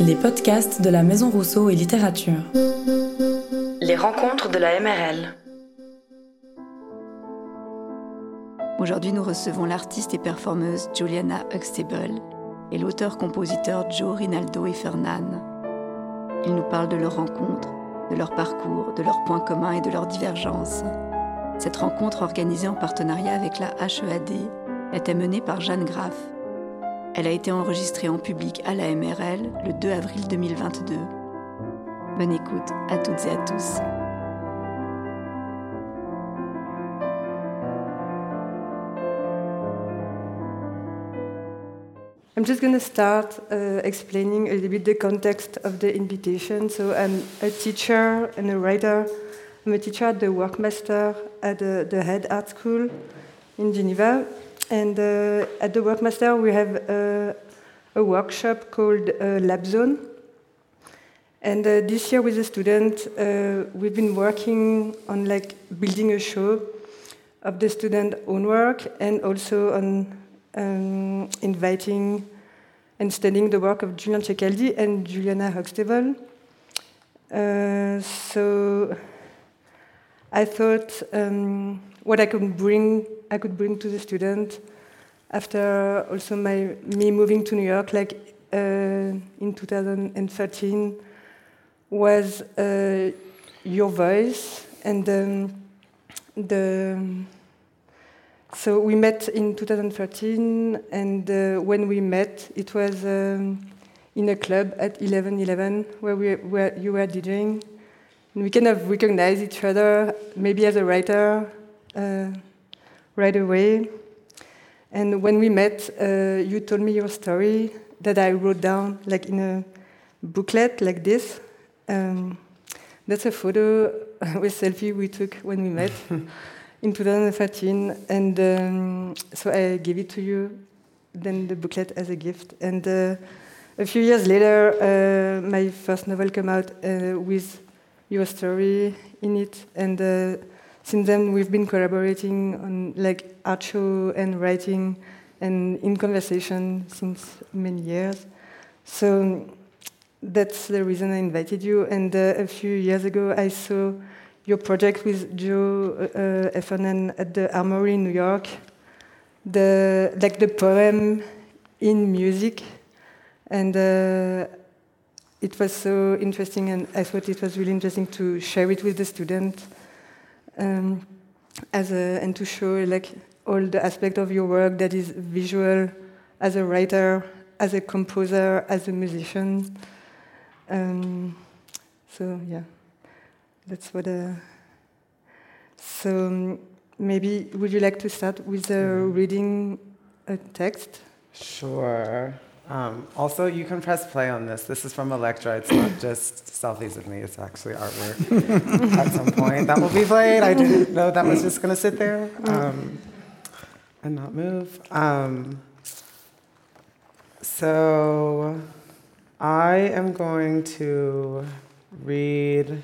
Les podcasts de la Maison Rousseau et Littérature. Les rencontres de la MRL. Aujourd'hui, nous recevons l'artiste et performeuse Juliana Huxtable et l'auteur-compositeur Joe Rinaldo et Fernan. Ils nous parlent de leur rencontre, de leur parcours, de leurs points communs et de leurs divergences. Cette rencontre organisée en partenariat avec la HEAD était menée par Jeanne Graff. Elle a été enregistrée en public à la MRL le 2 avril 2022. Bonne écoute à toutes et à tous. I'm just going to start uh, explaining a little bit the context of the invitation. So I'm a teacher and a writer. I'm a teacher at the Workmaster at the, the Head Art School in Geneva. And uh, at the Workmaster, we have uh, a workshop called uh, Lab Zone. And this year, with a student, uh, we've been working on like building a show of the student own work and also on um, inviting and studying the work of Julien Ceccaldi and Juliana Huxtable. Uh, so I thought um, what I could bring, I could bring to the student after also my me moving to New York, like uh, in 2013, was uh, your voice and um, the. So we met in 2013, and uh, when we met, it was um, in a club at 1111 where, we, where you were DJing. And we kind of recognized each other, maybe as a writer, uh, right away. And when we met, uh, you told me your story that I wrote down, like in a booklet like this. Um, that's a photo with selfie we took when we met in 2013, and um, so I gave it to you, then the booklet as a gift. And uh, a few years later, uh, my first novel came out uh, with your story in it, and uh, since then we've been collaborating on like art show and writing, and in conversation since many years. So that's the reason I invited you. And uh, a few years ago, I saw your project with Joe uh, Heffernan at the Armory in New York, the like the poem in music, and uh, it was so interesting, and I thought it was really interesting to share it with the student, um, as a, and to show like all the aspect of your work that is visual, as a writer, as a composer, as a musician. Um, so yeah that's what. Uh, so um, maybe would you like to start with uh, reading a text? Sure. Um, also, you can press play on this. This is from Electra. It's not just selfies of me. It's actually artwork at some point that will be played. I didn't know that was just going to sit there um, and not move. Um, so, I am going to read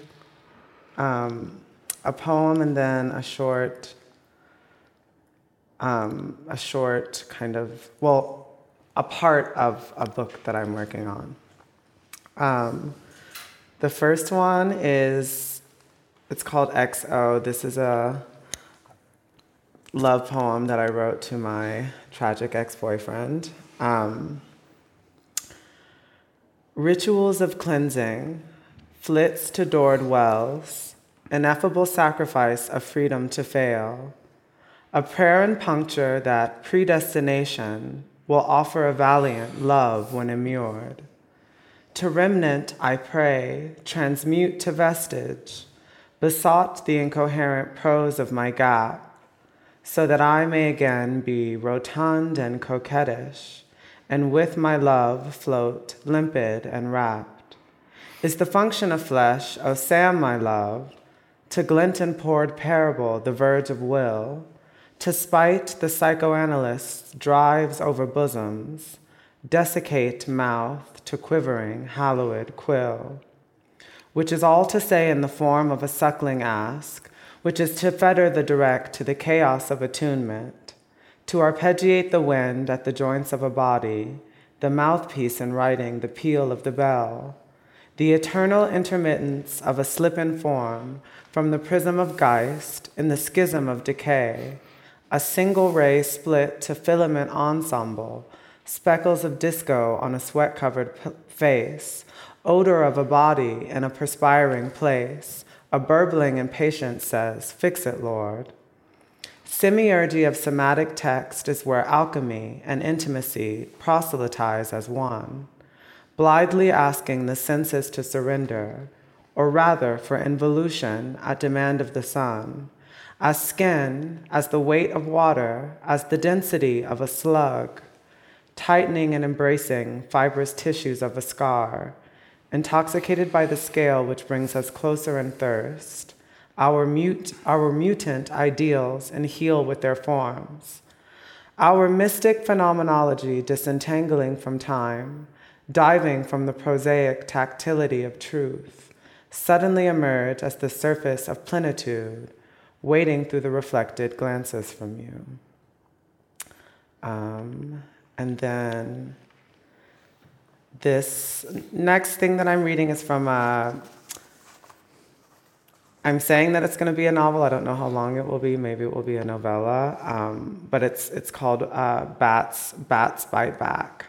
um, a poem and then a short, um, a short kind of, well, a part of a book that I'm working on. Um, the first one is, it's called XO. This is a love poem that I wrote to my tragic ex boyfriend. Um, rituals of cleansing flits to doored wells, ineffable sacrifice of freedom to fail, a prayer and puncture that predestination will offer a valiant love when immured. To remnant, I pray, transmute to vestige, besought the incoherent prose of my gap, so that I may again be rotund and coquettish, and with my love float limpid and rapt is the function of flesh, O Sam, my love, to glint and poured parable, the verge of will, to spite the psychoanalysts drives over bosoms, desiccate mouth to quivering, hallowed quill, which is all to say in the form of a suckling ask, which is to fetter the direct to the chaos of attunement, to arpeggiate the wind at the joints of a body, the mouthpiece in writing, the peal of the bell, the eternal intermittence of a slip in form from the prism of Geist in the schism of decay, a single ray split to filament ensemble, speckles of disco on a sweat covered p- face, odor of a body in a perspiring place, a burbling impatience says, Fix it, Lord. Semiurgy of somatic text is where alchemy and intimacy proselytize as one, blithely asking the senses to surrender, or rather for involution at demand of the sun, as skin, as the weight of water, as the density of a slug, tightening and embracing fibrous tissues of a scar, intoxicated by the scale which brings us closer in thirst, our, mute, our mutant ideals and heal with their forms. Our mystic phenomenology disentangling from time, diving from the prosaic tactility of truth, suddenly emerge as the surface of plenitude, waiting through the reflected glances from you. Um, and then this next thing that I'm reading is from a. I'm saying that it's going to be a novel. I don't know how long it will be. Maybe it will be a novella. Um, but it's it's called uh, Bats Bats Bite Back.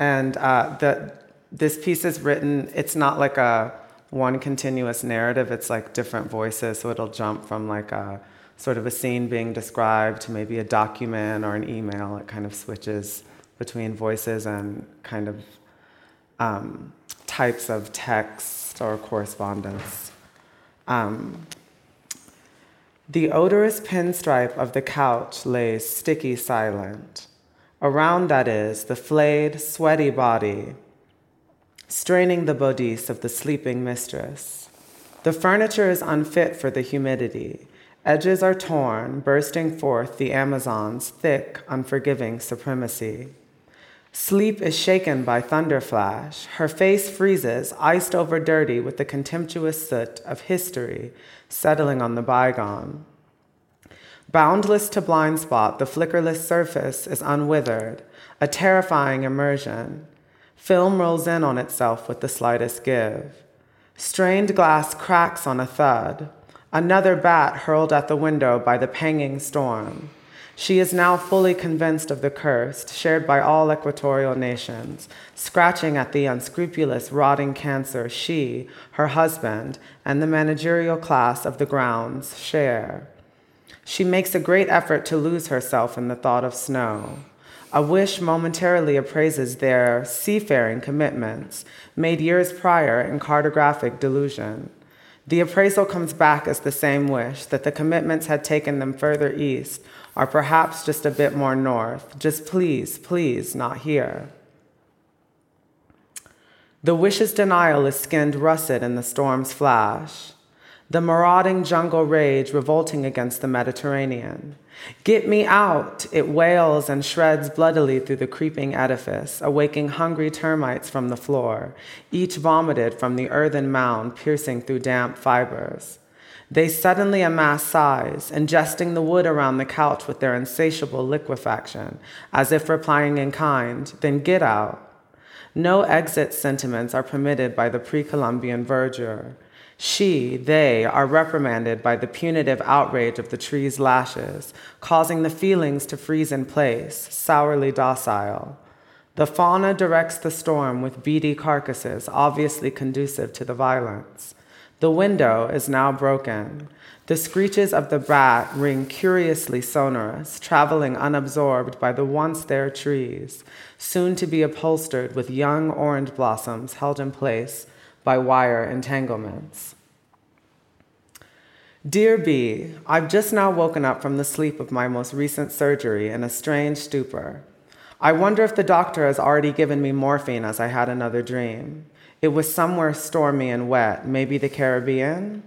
And uh, the, this piece is written. It's not like a one continuous narrative. It's like different voices. So it'll jump from like a sort of a scene being described to maybe a document or an email. It kind of switches between voices and kind of um, types of text or correspondence. Um, the odorous pinstripe of the couch lays sticky silent. Around that is the flayed, sweaty body, straining the bodice of the sleeping mistress. The furniture is unfit for the humidity. Edges are torn, bursting forth the Amazon's thick, unforgiving supremacy. Sleep is shaken by thunderflash. Her face freezes, iced over dirty with the contemptuous soot of history settling on the bygone. Boundless to blind spot, the flickerless surface is unwithered, a terrifying immersion. Film rolls in on itself with the slightest give. Strained glass cracks on a thud. Another bat hurled at the window by the panging storm. She is now fully convinced of the curse, shared by all equatorial nations, scratching at the unscrupulous, rotting cancer she, her husband, and the managerial class of the grounds share. She makes a great effort to lose herself in the thought of snow. A wish momentarily appraises their seafaring commitments, made years prior in cartographic delusion. The appraisal comes back as the same wish that the commitments had taken them further east, or perhaps just a bit more north. Just please, please, not here. The wish's denial is skinned russet in the storm's flash. The marauding jungle rage revolting against the Mediterranean. Get me out! It wails and shreds bloodily through the creeping edifice, awaking hungry termites from the floor, each vomited from the earthen mound piercing through damp fibers. They suddenly amass size, ingesting the wood around the couch with their insatiable liquefaction, as if replying in kind, then get out. No exit sentiments are permitted by the pre Columbian verdure. She, they, are reprimanded by the punitive outrage of the tree's lashes, causing the feelings to freeze in place, sourly docile. The fauna directs the storm with beady carcasses, obviously conducive to the violence. The window is now broken. The screeches of the bat ring curiously sonorous, traveling unabsorbed by the once there trees, soon to be upholstered with young orange blossoms held in place by wire entanglements. Dear B, I've just now woken up from the sleep of my most recent surgery in a strange stupor. I wonder if the doctor has already given me morphine as I had another dream. It was somewhere stormy and wet, maybe the Caribbean.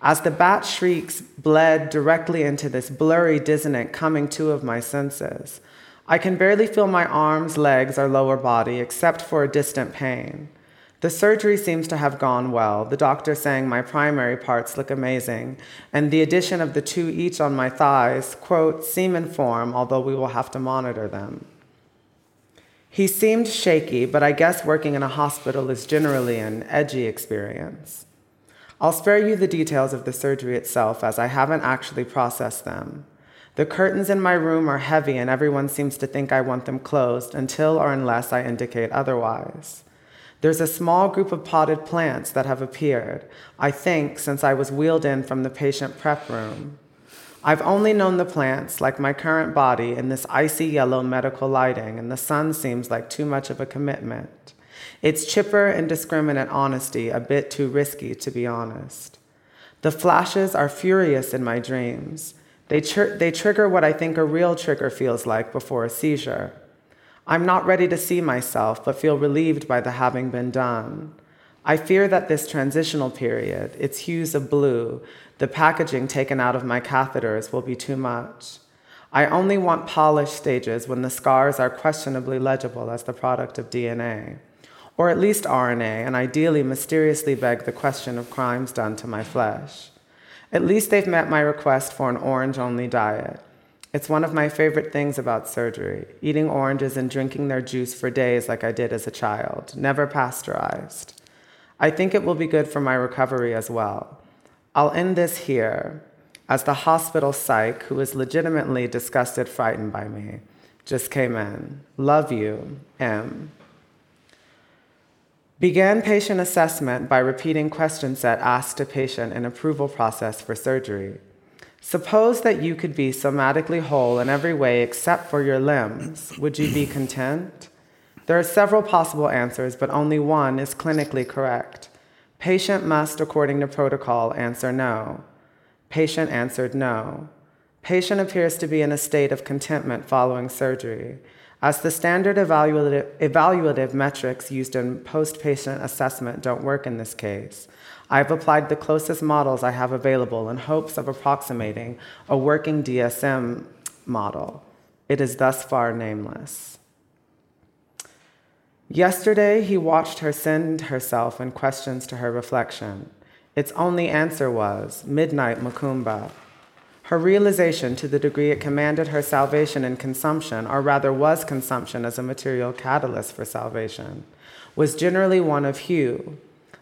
As the bat shrieks bled directly into this blurry, dissonant coming to of my senses, I can barely feel my arms, legs, or lower body except for a distant pain. The surgery seems to have gone well, the doctor saying my primary parts look amazing, and the addition of the two each on my thighs, quote, seem in form, although we will have to monitor them. He seemed shaky, but I guess working in a hospital is generally an edgy experience. I'll spare you the details of the surgery itself as I haven't actually processed them. The curtains in my room are heavy and everyone seems to think I want them closed until or unless I indicate otherwise. There's a small group of potted plants that have appeared, I think, since I was wheeled in from the patient prep room. I've only known the plants, like my current body, in this icy yellow medical lighting, and the sun seems like too much of a commitment. It's chipper, indiscriminate honesty, a bit too risky, to be honest. The flashes are furious in my dreams. They, tr- they trigger what I think a real trigger feels like before a seizure. I'm not ready to see myself, but feel relieved by the having been done. I fear that this transitional period, its hues of blue, the packaging taken out of my catheters will be too much. I only want polished stages when the scars are questionably legible as the product of DNA, or at least RNA, and ideally mysteriously beg the question of crimes done to my flesh. At least they've met my request for an orange only diet. It's one of my favorite things about surgery eating oranges and drinking their juice for days like I did as a child, never pasteurized. I think it will be good for my recovery as well. I'll end this here as the hospital psych, who is legitimately disgusted, frightened by me, just came in. Love you, M. Began patient assessment by repeating question set asked a patient in approval process for surgery. Suppose that you could be somatically whole in every way except for your limbs. Would you be content? There are several possible answers, but only one is clinically correct. Patient must, according to protocol, answer no. Patient answered no. Patient appears to be in a state of contentment following surgery. As the standard evaluative, evaluative metrics used in post patient assessment don't work in this case, I've applied the closest models I have available in hopes of approximating a working DSM model. It is thus far nameless. Yesterday, he watched her send herself in questions to her reflection. Its only answer was midnight Macumba. Her realization, to the degree it commanded her salvation in consumption, or rather was consumption as a material catalyst for salvation, was generally one of hue.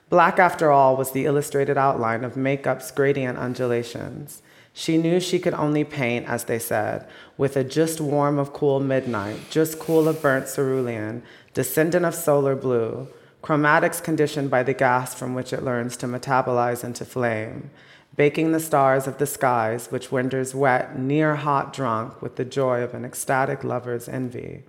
Black, after all, was the illustrated outline of makeup's gradient undulations. She knew she could only paint, as they said, with a just warm of cool midnight, just cool of burnt cerulean, descendant of solar blue, chromatics conditioned by the gas from which it learns to metabolize into flame, baking the stars of the skies, which winters wet, near hot drunk with the joy of an ecstatic lover's envy.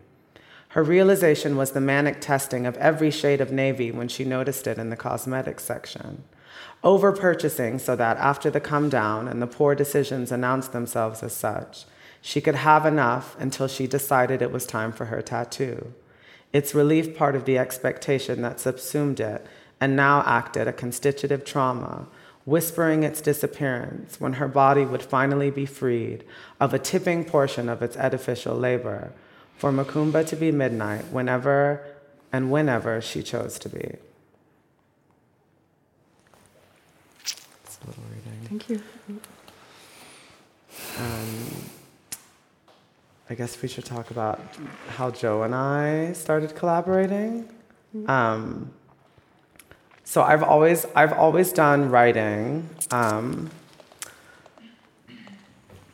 Her realization was the manic testing of every shade of navy when she noticed it in the cosmetics section. Over purchasing so that after the come down and the poor decisions announced themselves as such, she could have enough until she decided it was time for her tattoo its relief part of the expectation that subsumed it and now acted a constitutive trauma, whispering its disappearance when her body would finally be freed of a tipping portion of its edificial labor, for Macumba to be midnight whenever and whenever she chose to be. Thank you. Um, I guess we should talk about how Joe and I started collaborating. Mm-hmm. Um, so I've always I've always done writing. Um,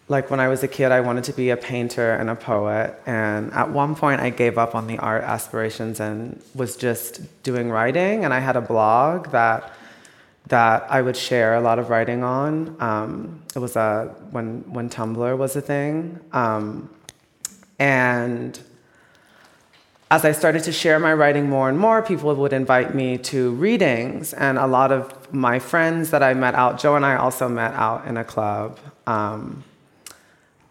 like when I was a kid, I wanted to be a painter and a poet. And at one point, I gave up on the art aspirations and was just doing writing. And I had a blog that that I would share a lot of writing on. Um, it was a when when Tumblr was a thing. Um, and as I started to share my writing more and more, people would invite me to readings. And a lot of my friends that I met out, Joe and I also met out in a club um,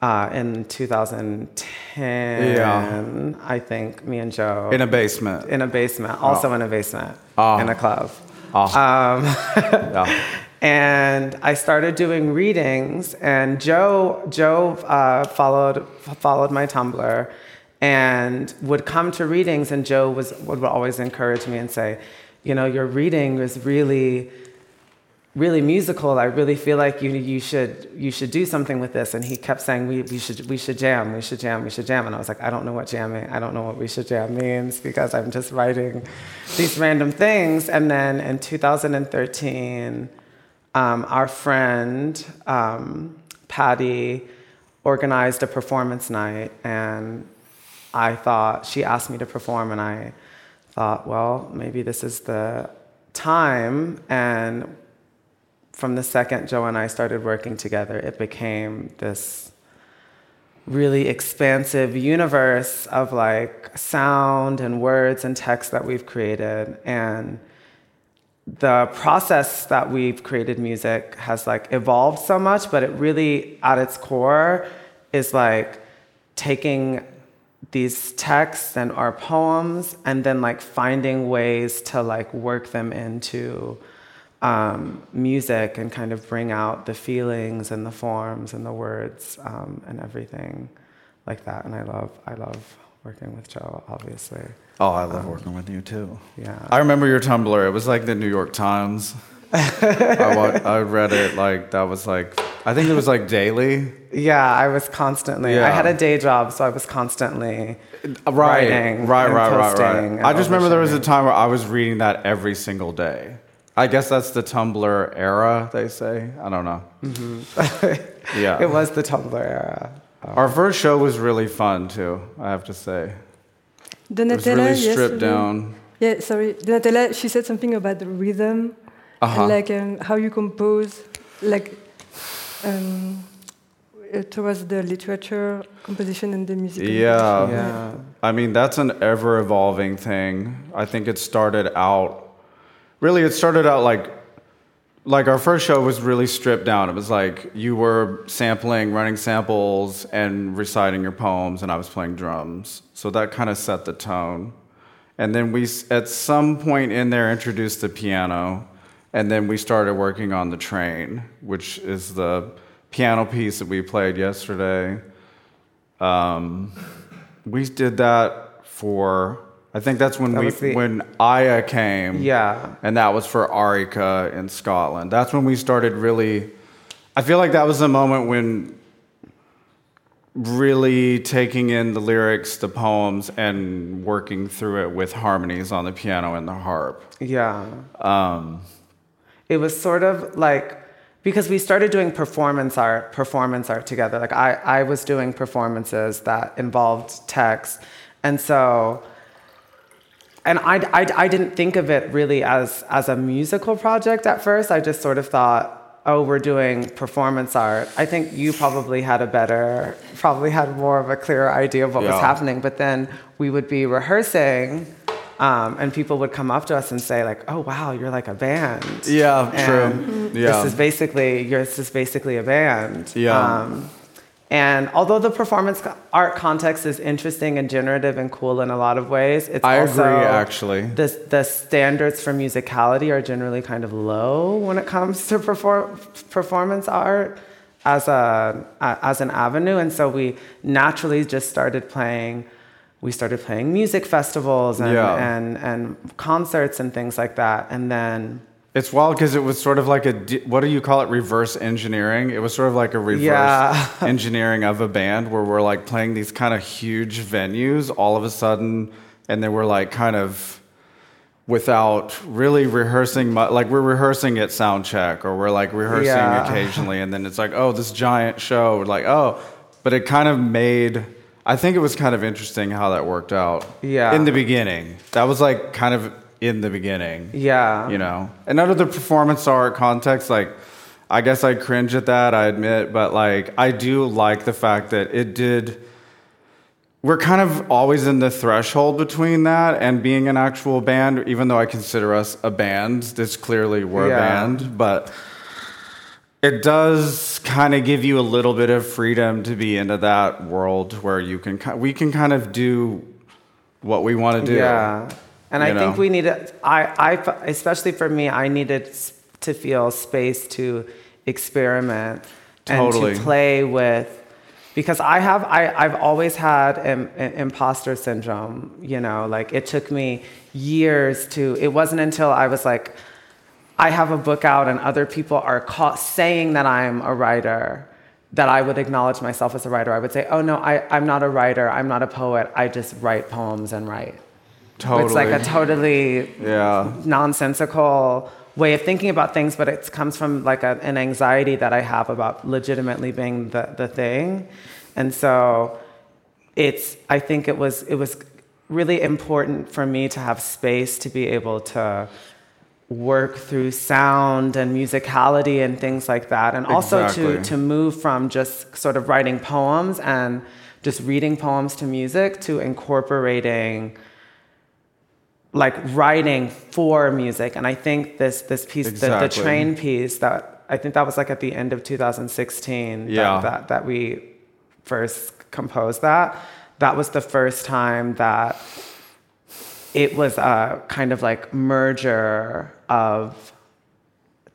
uh, in 2010. Yeah. I think me and Joe. In a basement. In a basement, also oh. in a basement, oh. in a club. Oh. Um, yeah. and I started doing readings. And Joe, Joe uh, followed followed my Tumblr, and would come to readings. And Joe was would always encourage me and say, you know, your reading is really really musical. I really feel like you you should you should do something with this. And he kept saying we, we should we should jam, we should jam, we should jam. And I was like, I don't know what jamming, I don't know what we should jam means because I'm just writing these random things. And then in 2013, um, our friend um, Patty organized a performance night, and I thought she asked me to perform, and I thought, well, maybe this is the time and from the second Joe and I started working together, it became this really expansive universe of like sound and words and text that we've created. And the process that we've created music has like evolved so much, but it really, at its core, is like taking these texts and our poems and then like finding ways to like work them into um, music and kind of bring out the feelings and the forms and the words um, and everything like that. And I love, I love working with Joe, obviously. Oh, I love um, working with you too. Yeah. I remember your Tumblr. It was like the New York Times. I, I read it like that was like I think it was like daily. Yeah, I was constantly. Yeah. I had a day job, so I was constantly right, writing, right, right, right, right. I just remember there was a time where I was reading that every single day. I guess that's the Tumblr era, they say. I don't know. Mm-hmm. yeah. It was the Tumblr era. Um, Our first show was really fun, too, I have to say. Donatella, it was really stripped yes, down. Yeah, sorry. Donatella, she said something about the rhythm uh-huh. and like um, how you compose, like um, uh, towards the literature, composition, and the music. Yeah. yeah. I mean, that's an ever evolving thing. I think it started out really it started out like like our first show was really stripped down. It was like you were sampling, running samples, and reciting your poems, and I was playing drums. So that kind of set the tone. And then we, at some point in there, introduced the piano, and then we started working on the train, which is the piano piece that we played yesterday. Um, we did that for I think that's when that we the, when Aya came. Yeah. And that was for Arika in Scotland. That's when we started really I feel like that was the moment when really taking in the lyrics, the poems, and working through it with harmonies on the piano and the harp. Yeah. Um, it was sort of like because we started doing performance art, performance art together. Like I, I was doing performances that involved text, and so and I, I, I didn't think of it really as, as a musical project at first. I just sort of thought, oh, we're doing performance art. I think you probably had a better, probably had more of a clearer idea of what yeah. was happening. But then we would be rehearsing, um, and people would come up to us and say, like, oh, wow, you're like a band. Yeah, and true. Yeah. This is basically, this is basically a band. Yeah. Um, and although the performance art context is interesting and generative and cool in a lot of ways, it's I also agree actually. The the standards for musicality are generally kind of low when it comes to perform, performance art as a as an avenue, and so we naturally just started playing. We started playing music festivals and yeah. and, and concerts and things like that, and then it's wild because it was sort of like a what do you call it? Reverse engineering. It was sort of like a reverse yeah. engineering of a band where we're like playing these kind of huge venues all of a sudden, and then we're like kind of without really rehearsing much. Like we're rehearsing at sound check, or we're like rehearsing yeah. occasionally, and then it's like oh this giant show. We're like oh, but it kind of made. I think it was kind of interesting how that worked out. Yeah. In the beginning, that was like kind of in the beginning. Yeah. You know, and out of the performance art context, like, I guess I cringe at that, I admit, but like, I do like the fact that it did. We're kind of always in the threshold between that and being an actual band, even though I consider us a band. This clearly we're yeah. a band, but it does kind of give you a little bit of freedom to be into that world where you can we can kind of do what we want to do. Yeah. And I know? think we needed, I, I, especially for me, I needed to feel space to experiment totally. and to play with, because I have I, I've always had Im, imposter syndrome. You know, like it took me years to. It wasn't until I was like, I have a book out and other people are call, saying that I'm a writer that I would acknowledge myself as a writer. I would say, oh no, I, I'm not a writer. I'm not a poet. I just write poems and write. Totally. It's like a totally Yeah. nonsensical way of thinking about things, but it comes from like a, an anxiety that I have about legitimately being the, the thing. And so it's, I think it was, it was really important for me to have space to be able to work through sound and musicality and things like that. And also Exactly. to, to move from just sort of writing poems and just reading poems to music to incorporating like writing for music. And I think this this piece, the, the train piece that I think that was like at the end of 2016 that- that, that we first composed that. That was the first time that it was a kind of like merger of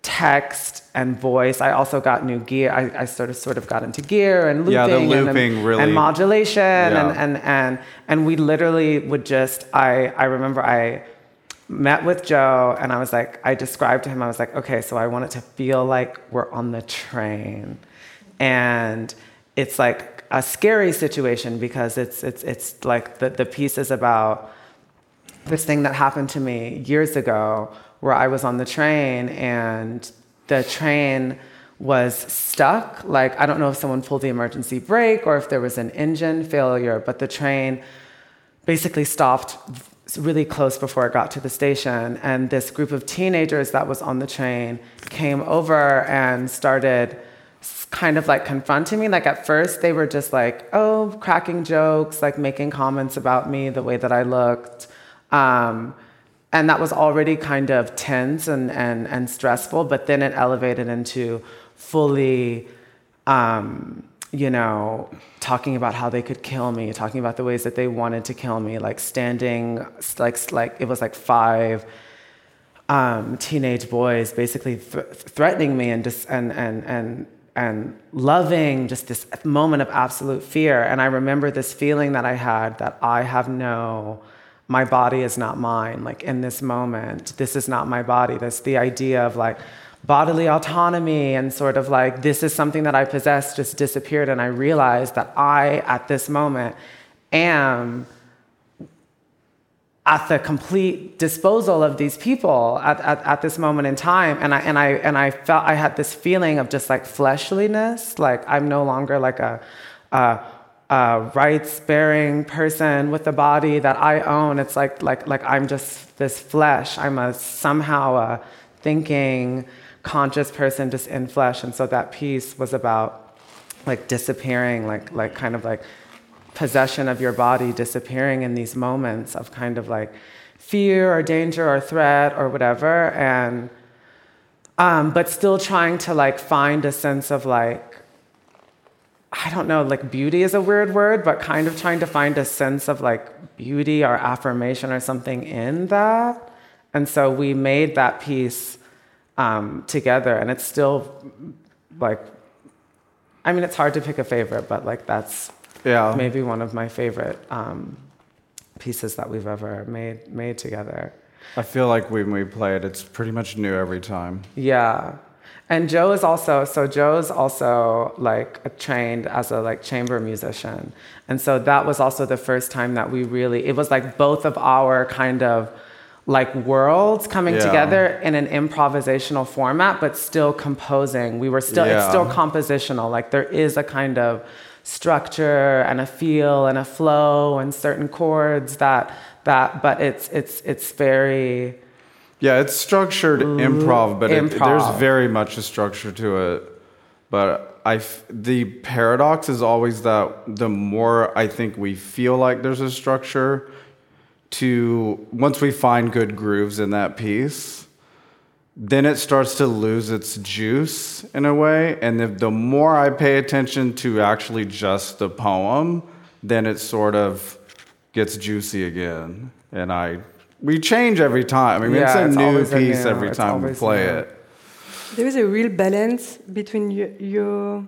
text and voice. I also got new gear. I, I sort of sort of got into gear and looping, Yeah, the and- looping and, um, really- and modulation Yeah. and, and and and we literally would just. I I remember I met with Joe and I was like, I described to him. I was like, okay, so I want it to feel like we're on the train, and it's like a scary situation because it's it's it's like the the piece is about this thing that happened to me years ago where I was on the train and the train was stuck. Like, I don't know if someone pulled the emergency brake or if there was an engine failure, but the train basically stopped really close before it got to the station. And this group of teenagers that was on the train came over and started kind of like confronting me. Like at first, they were just like, oh, cracking jokes, like making comments about me, the way that I looked. Um, and that was already kind of tense and, and, and stressful, but then it elevated into fully um, you know, talking about how they could kill me, talking about the ways that they wanted to kill me, like standing, like like it was like five um, teenage boys basically th- threatening me and just and and and and loving just this moment of absolute fear. And I remember this feeling that I had that I have no. My body is not mine. Like in this moment, this is not my body. That's the idea of like bodily autonomy and sort of like this is something that I possess just disappeared. And I realized that I, at this moment, am at the complete disposal of these people at, at, at this moment in time and I, and, I, and I felt I had this feeling of just like fleshliness like I'm no longer like a, a, a rights-bearing person with a body that I own it's like, like, like I'm just this flesh. I'm a somehow a thinking conscious person just in flesh. And so that piece was about like disappearing like, like kind of like possession of your body disappearing in these moments of kind of like fear or danger or threat or whatever. And um, but still trying to like find a sense of like i don't know like beauty is a weird word but kind of trying to find a sense of like beauty or affirmation or something in that and so we made that piece um, together and it's still like i mean it's hard to pick a favorite but like that's Yeah. maybe one of my favorite um, pieces that we've ever made made together. I feel like when we play it, it's pretty much new every time. Yeah, and Joe is also so Joe's also like trained as a like chamber musician, and so that was also the first time that we really it was like both of our kind of like worlds coming Yeah. together in an improvisational format, but still composing. We were still it's still compositional. Like there is a kind of structure and a feel and a flow and certain chords that that but it's it's it's very Yeah, it's structured improv, but it, improv. there's very much a structure to it. But I, f- the paradox is always that the more I think we feel like there's a structure, to once we find good grooves in that piece, then it starts to lose its juice in a way. And if the more I pay attention to actually just the poem, then it sort of gets juicy again. And I we change every time. I mean, Yeah, it's it's a new always a piece new- every time we play new. it. there is a real balance between your, your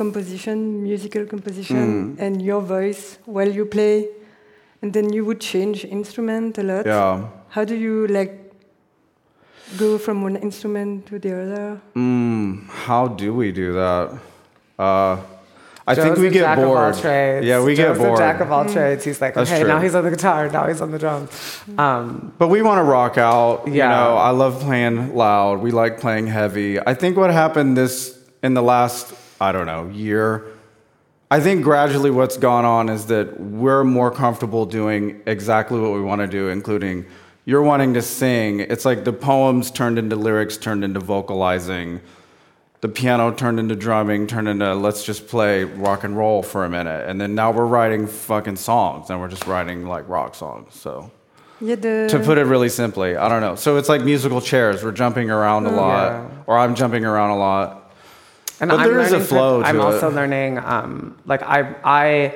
composition, musical composition, Mm. and your voice while you play, and then you would change instrument a lot. Yeah. How do you like go from one instrument to the other? Mm, how do we do that? Uh, I think we get jack Of all bored. trades. Yeah, we Joe's get bored. jack of all trades. He's like, That's okay, true. now he's on the guitar, now he's on the drums. Um, But we want to rock out. You know, I love playing loud. We like playing heavy. I think what happened this in the last, I don't know, year. I think gradually what's gone on is that we're more comfortable doing exactly what we want to do, including you're wanting to sing. It's like the poems turned into lyrics, turned into vocalizing. The piano turned into drumming, turned into let's just play rock and roll for a minute. And then now we're writing fucking songs and we're just writing like rock songs. So Yeah, the to put it really simply. I don't know. So it's like musical chairs. We're jumping around a lot, Yeah. or I'm jumping around a lot. And But I'm there is a learning flow I'm to also learning, um, like I, I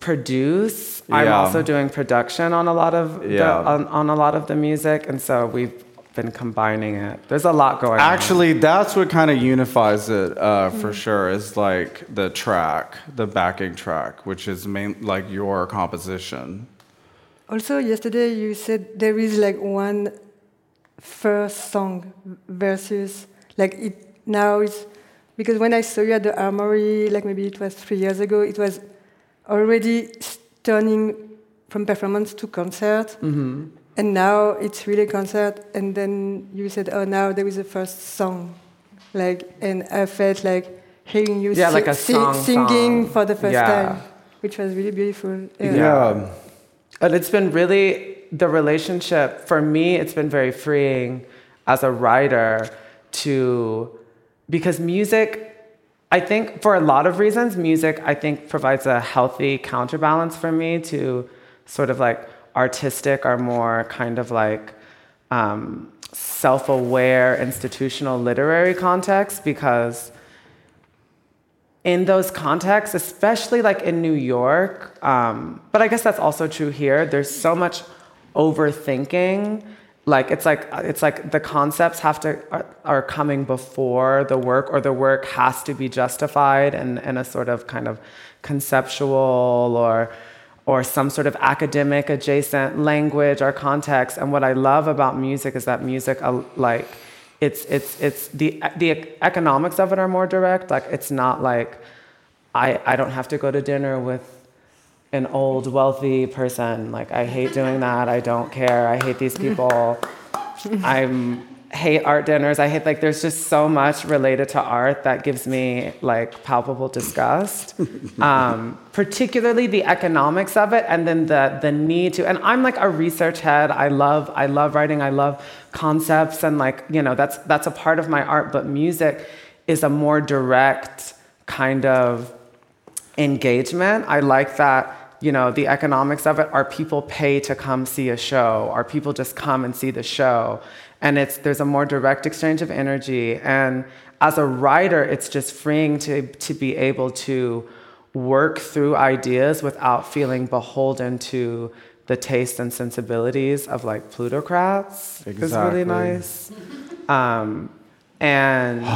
produce. I'm also doing production on a lot of Yeah. the, on, on a lot of the music, and so we've been combining it. There's a lot going on. Actually, that's what kind of unifies it uh, for sure. Is like the track, the backing track, which is main like your composition. Also, yesterday you said there is like one first song versus like it now is because when I saw you at the Armory, like maybe it was three years ago, it was already turning from performance to concert, Mm-hmm. And now it's really concert. And then you said, "Oh, now there is a first song," like, and I felt like hearing you Yeah, si- like a si- singing song. for the first Yeah. time, which was really beautiful. Yeah. And it's been really the relationship for me. It's been very freeing as a writer to because music. I think for a lot of reasons, music I think provides a healthy counterbalance for me to sort of like artistic or more kind of like um, self-aware institutional literary context because in those contexts, especially like in New York, um, but I guess that's also true here. There's so much overthinking. Like it's like it's like the concepts have to are, are coming before the work, or the work has to be justified in, in a sort of kind of conceptual or or some sort of academic adjacent language or context. And what I love about music is that music, uh, like, it's it's it's the the economics of it are more direct. Like, it's not like I I don't have to go to dinner with an old wealthy person. Like, I hate doing that. I don't care. I hate these people. I'm hate art dinners. I hate like there's just so much related to art that gives me like palpable disgust. um, particularly the economics of it, and then the the need to. And I'm like a research head. I love I love writing. I love concepts, and like you know that's that's a part of my art. But music is a more direct kind of engagement. I like that, you know, the economics of it are people pay to come see a show, are people just come and see the show. And it's there's a more direct exchange of energy. And as a writer, it's just freeing to to be able to work through ideas without feeling beholden to the taste and sensibilities of like plutocrats exactly. is really nice. Um, and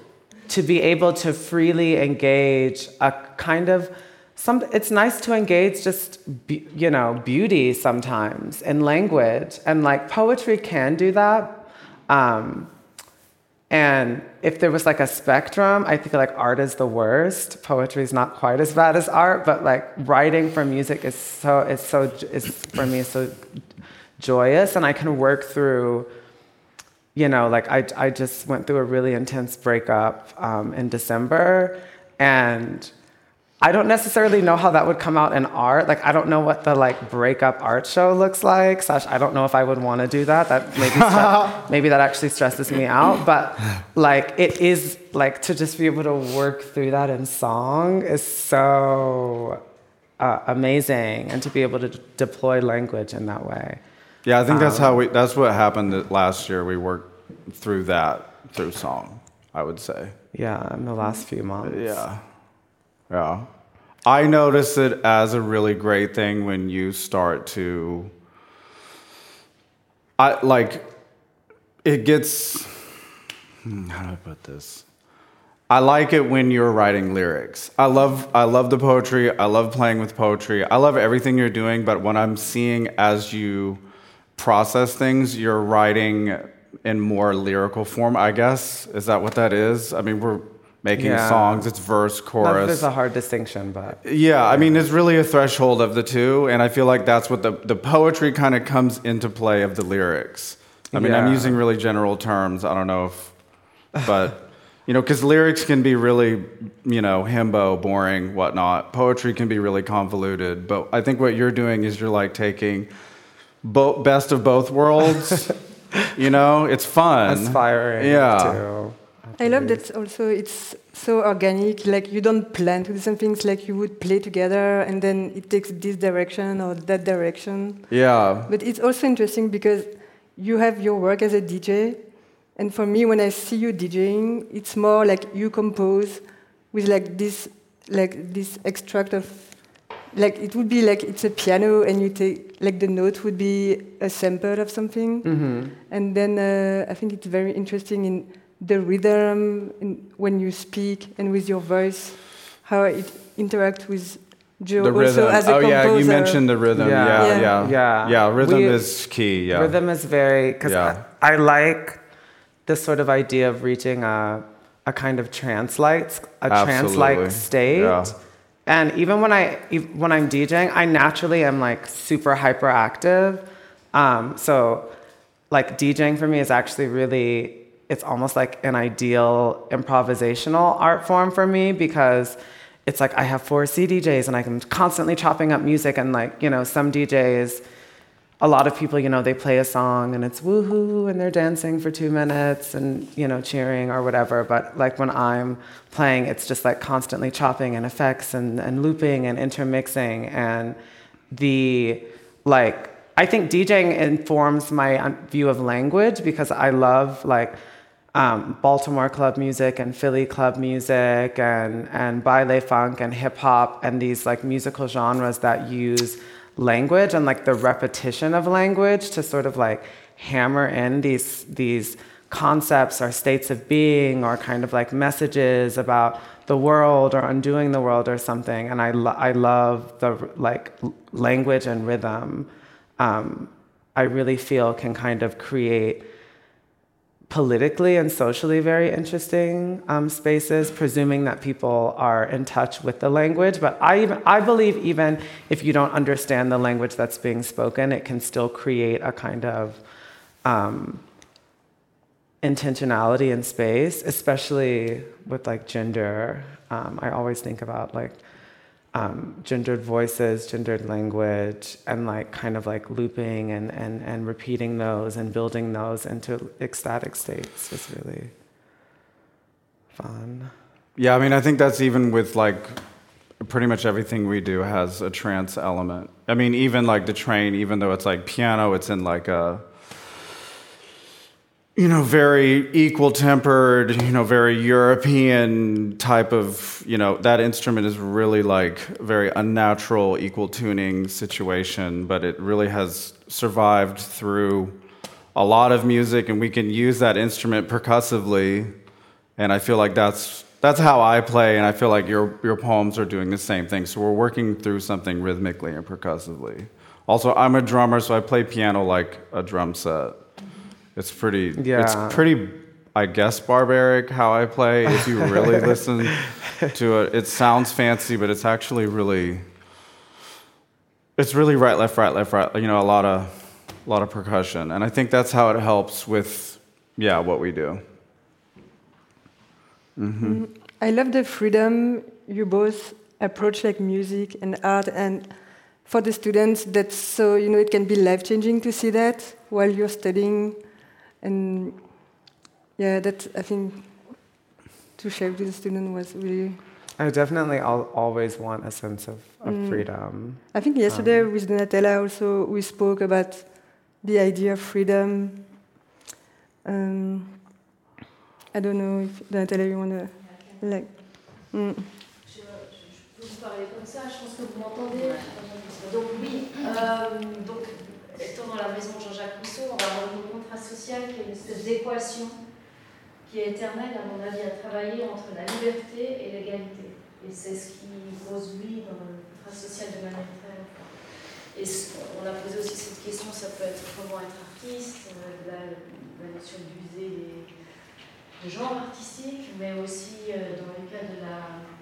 to be able to freely engage a kind of some it's nice to engage just be, you know beauty sometimes in language and like poetry can do that. Um, and if there was like a spectrum i think like art is the worst. Poetry is not quite as bad as art but like writing for music is so is so is for me so joyous and i can work through you know, like I, I just went through a really intense breakup um, in December, and I don't necessarily know how that would come out in art. Like I don't know what the like breakup art show looks like. Slash, I don't know if I would want to do that. That maybe stre- maybe that actually stresses me out. But like it is like to just be able to work through that in song is so uh, amazing, and to be able to d- deploy language in that way. Yeah, I think that's Um, how we. That's what happened last year. We worked through that through song. I would say. Yeah, in the last few months. Yeah, yeah. I notice it as a really great thing when you start to. I like. It gets. hmm, how do I put this? I like it when you're writing lyrics. I love I love the poetry. I love playing with poetry. I love everything you're doing, but what I'm seeing as you process things, you're writing in more lyrical form, I guess. Is that what that is? I mean, we're making Yeah. songs, it's verse, chorus. There's a hard distinction, but Yeah, I mean, it's really a threshold of the two, and I feel like that's what the, the poetry kind of comes into play of the lyrics. I mean, I'm using really general terms. I don't know if, but, you know, because lyrics can be really, you know, himbo, boring, whatnot. Poetry can be really convoluted, but I think what you're doing is you're like taking bo- best of both worlds. you know, it's fun. aspiring Yeah. to. I love that also it's so organic, like you don't plan to do some things like you would play together and then it takes this direction or that direction. Yeah. But it's also interesting because you have your work as a DJ, and for me, when I see you DJing, it's more like you compose with like this, like this extract of, like it would be like it's a piano, and you take like the note would be a sample of something, Mm-hmm. and then uh, I think it's very interesting in the rhythm in, when you speak and with your voice, how it interacts with Joe The also rhythm. as a oh, composer. yeah, you mentioned the rhythm. Yeah. Yeah, Yeah. yeah. Yeah. Yeah, rhythm We- is key. Yeah. Rhythm is very because Yeah. I, I like this sort of idea of reaching a a kind of trance-like a trance-like state. Yeah. And even when I when I'm DJing, I naturally am like super hyperactive. Um, so like DJing for me is actually really it's almost like an ideal improvisational art form for me because it's like I have four CDJs and I'm constantly chopping up music and like, you know, some DJs a lot of people, you know, they play a song and it's woohoo and they're dancing for two minutes and, you know, cheering or whatever. But like when I'm playing, it's just like constantly chopping and effects and, and looping and intermixing. And the, like, I think DJing informs my view of language because I love like um, Baltimore club music and Philly club music and, and baile funk and hip hop and these like musical genres that use language and like the repetition of language to sort of like hammer in these these concepts or states of being or kind of like messages about the world or undoing the world or something. And I, lo- I love the like language and rhythm um, I really feel can kind of create politically and socially very interesting um, spaces, presuming that people are in touch with the language. But I, even, I believe even if you don't understand the language that's being spoken, it can still create a kind of um, intentionality in space, especially with like gender. Um, I always think about like um, gendered voices, gendered language, and like kind of like looping and, and, and repeating those and building those into ecstatic states is really fun. Yeah, I mean, I think that's even with like pretty much everything we do has a trance element. I mean, even like the train, even though it's like piano, it's in like a you know very equal tempered, you know, very European type of you know that instrument is really like very unnatural equal tuning situation, but it really has survived through a lot of music, and we can use that instrument percussively and I feel like that's that's how I play, and I feel like your your poems are doing the same thing. So we're working through something rhythmically and percussively. Also, I'm a drummer, so I play piano like a drum set. It's pretty. Yeah. It's pretty. I guess barbaric how I play. If you really listen to it, it sounds fancy, but it's actually really. It's really right, left, right, left, right. You know, a lot of, a lot of percussion, and I think that's how it helps with, yeah, what we do. Mm-hmm. Mm, I love the freedom you both approach like music and art and for the students that's so you know it can be life changing to see that while you're studying and yeah that I think to share with the student was really I definitely al- always want a sense of, of freedom. I think yesterday with Donatella also we spoke about the idea of freedom um, I don't know if Donatella you want to like mm. Je, je peux vous parler comme ça, je pense que vous m'entendez. Donc oui, euh, donc étant dans la maison Jean-Jacques Rousseau, on va avoir une contrat social qui est une espèce d'équation qui est éternel, à mon avis, à travailler entre la liberté et l'égalité. Et c'est ce qui pose lui dans le contrat social de manière très Et on a posé aussi cette question, ça peut être comment être artiste, euh, la, la notion d'user le genre artistique, mais aussi euh, dans le cas de la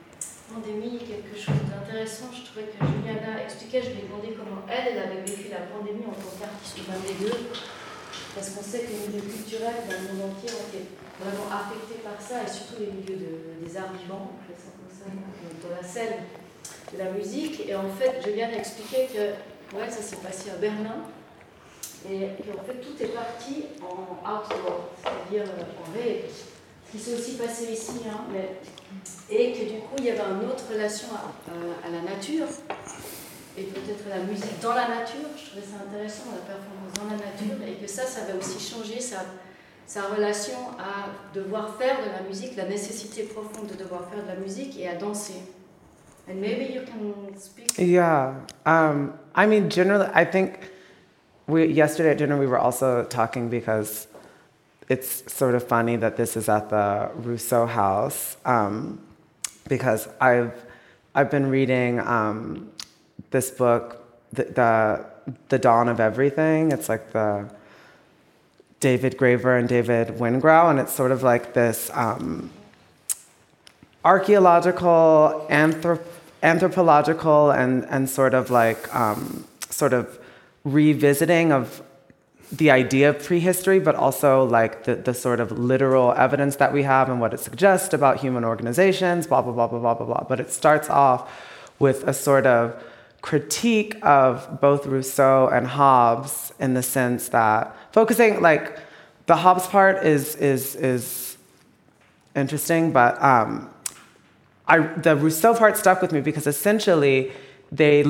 pandémie, quelque chose d'intéressant. Je trouvais que Juliana expliquait, je lui ai demandé comment elle, elle avait vécu la pandémie en tant qu'artiste humain des deux, parce qu'on sait que les milieux culturels dans le monde entier ont été vraiment affectés par ça, et surtout les milieux des arts vivants, on ça la scène de la musique. Et en fait, Juliana expliquait que ça s'est passé à Berlin, et qu'en fait tout est parti en outdoor, c'est-à-dire en réel qui s'est aussi passé ici, hein, mais, et que du coup il y avait une autre relation à, à la nature, et peut-être la musique dans la nature, je trouvais ça intéressant, la performance dans la nature, et que ça, ça va aussi changer sa, sa relation à devoir faire de la musique, la nécessité profonde de devoir faire de la musique et à danser. And maybe you can speak. Yeah, um, I mean, generally, I think we yesterday at dinner we were also talking because it's sort of funny that this is at the Rousseau House um, because I've I've been reading um, this book, the, the, the Dawn of Everything. It's like the David Graeber and David Wengrow, and it's sort of like this um, archaeological, anthrop- anthropological, and and sort of like um, sort of revisiting of the idea of prehistory, but also like the, the sort of literal evidence that we have and what it suggests about human organizations, blah, blah, blah, blah, blah, blah, blah. But it starts off with a sort of critique of both Rousseau and Hobbes in the sense that focusing like the Hobbes part is is is interesting, but um, I, the Rousseau part stuck with me because essentially they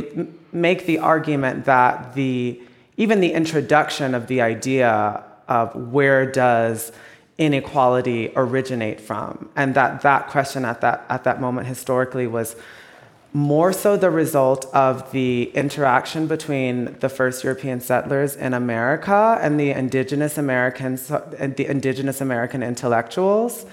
make the argument that the even the introduction of the idea of where does inequality originate from and that that question at that at that moment historically was more so the result of the interaction between the first European settlers in America and the indigenous Americans the indigenous American intellectuals.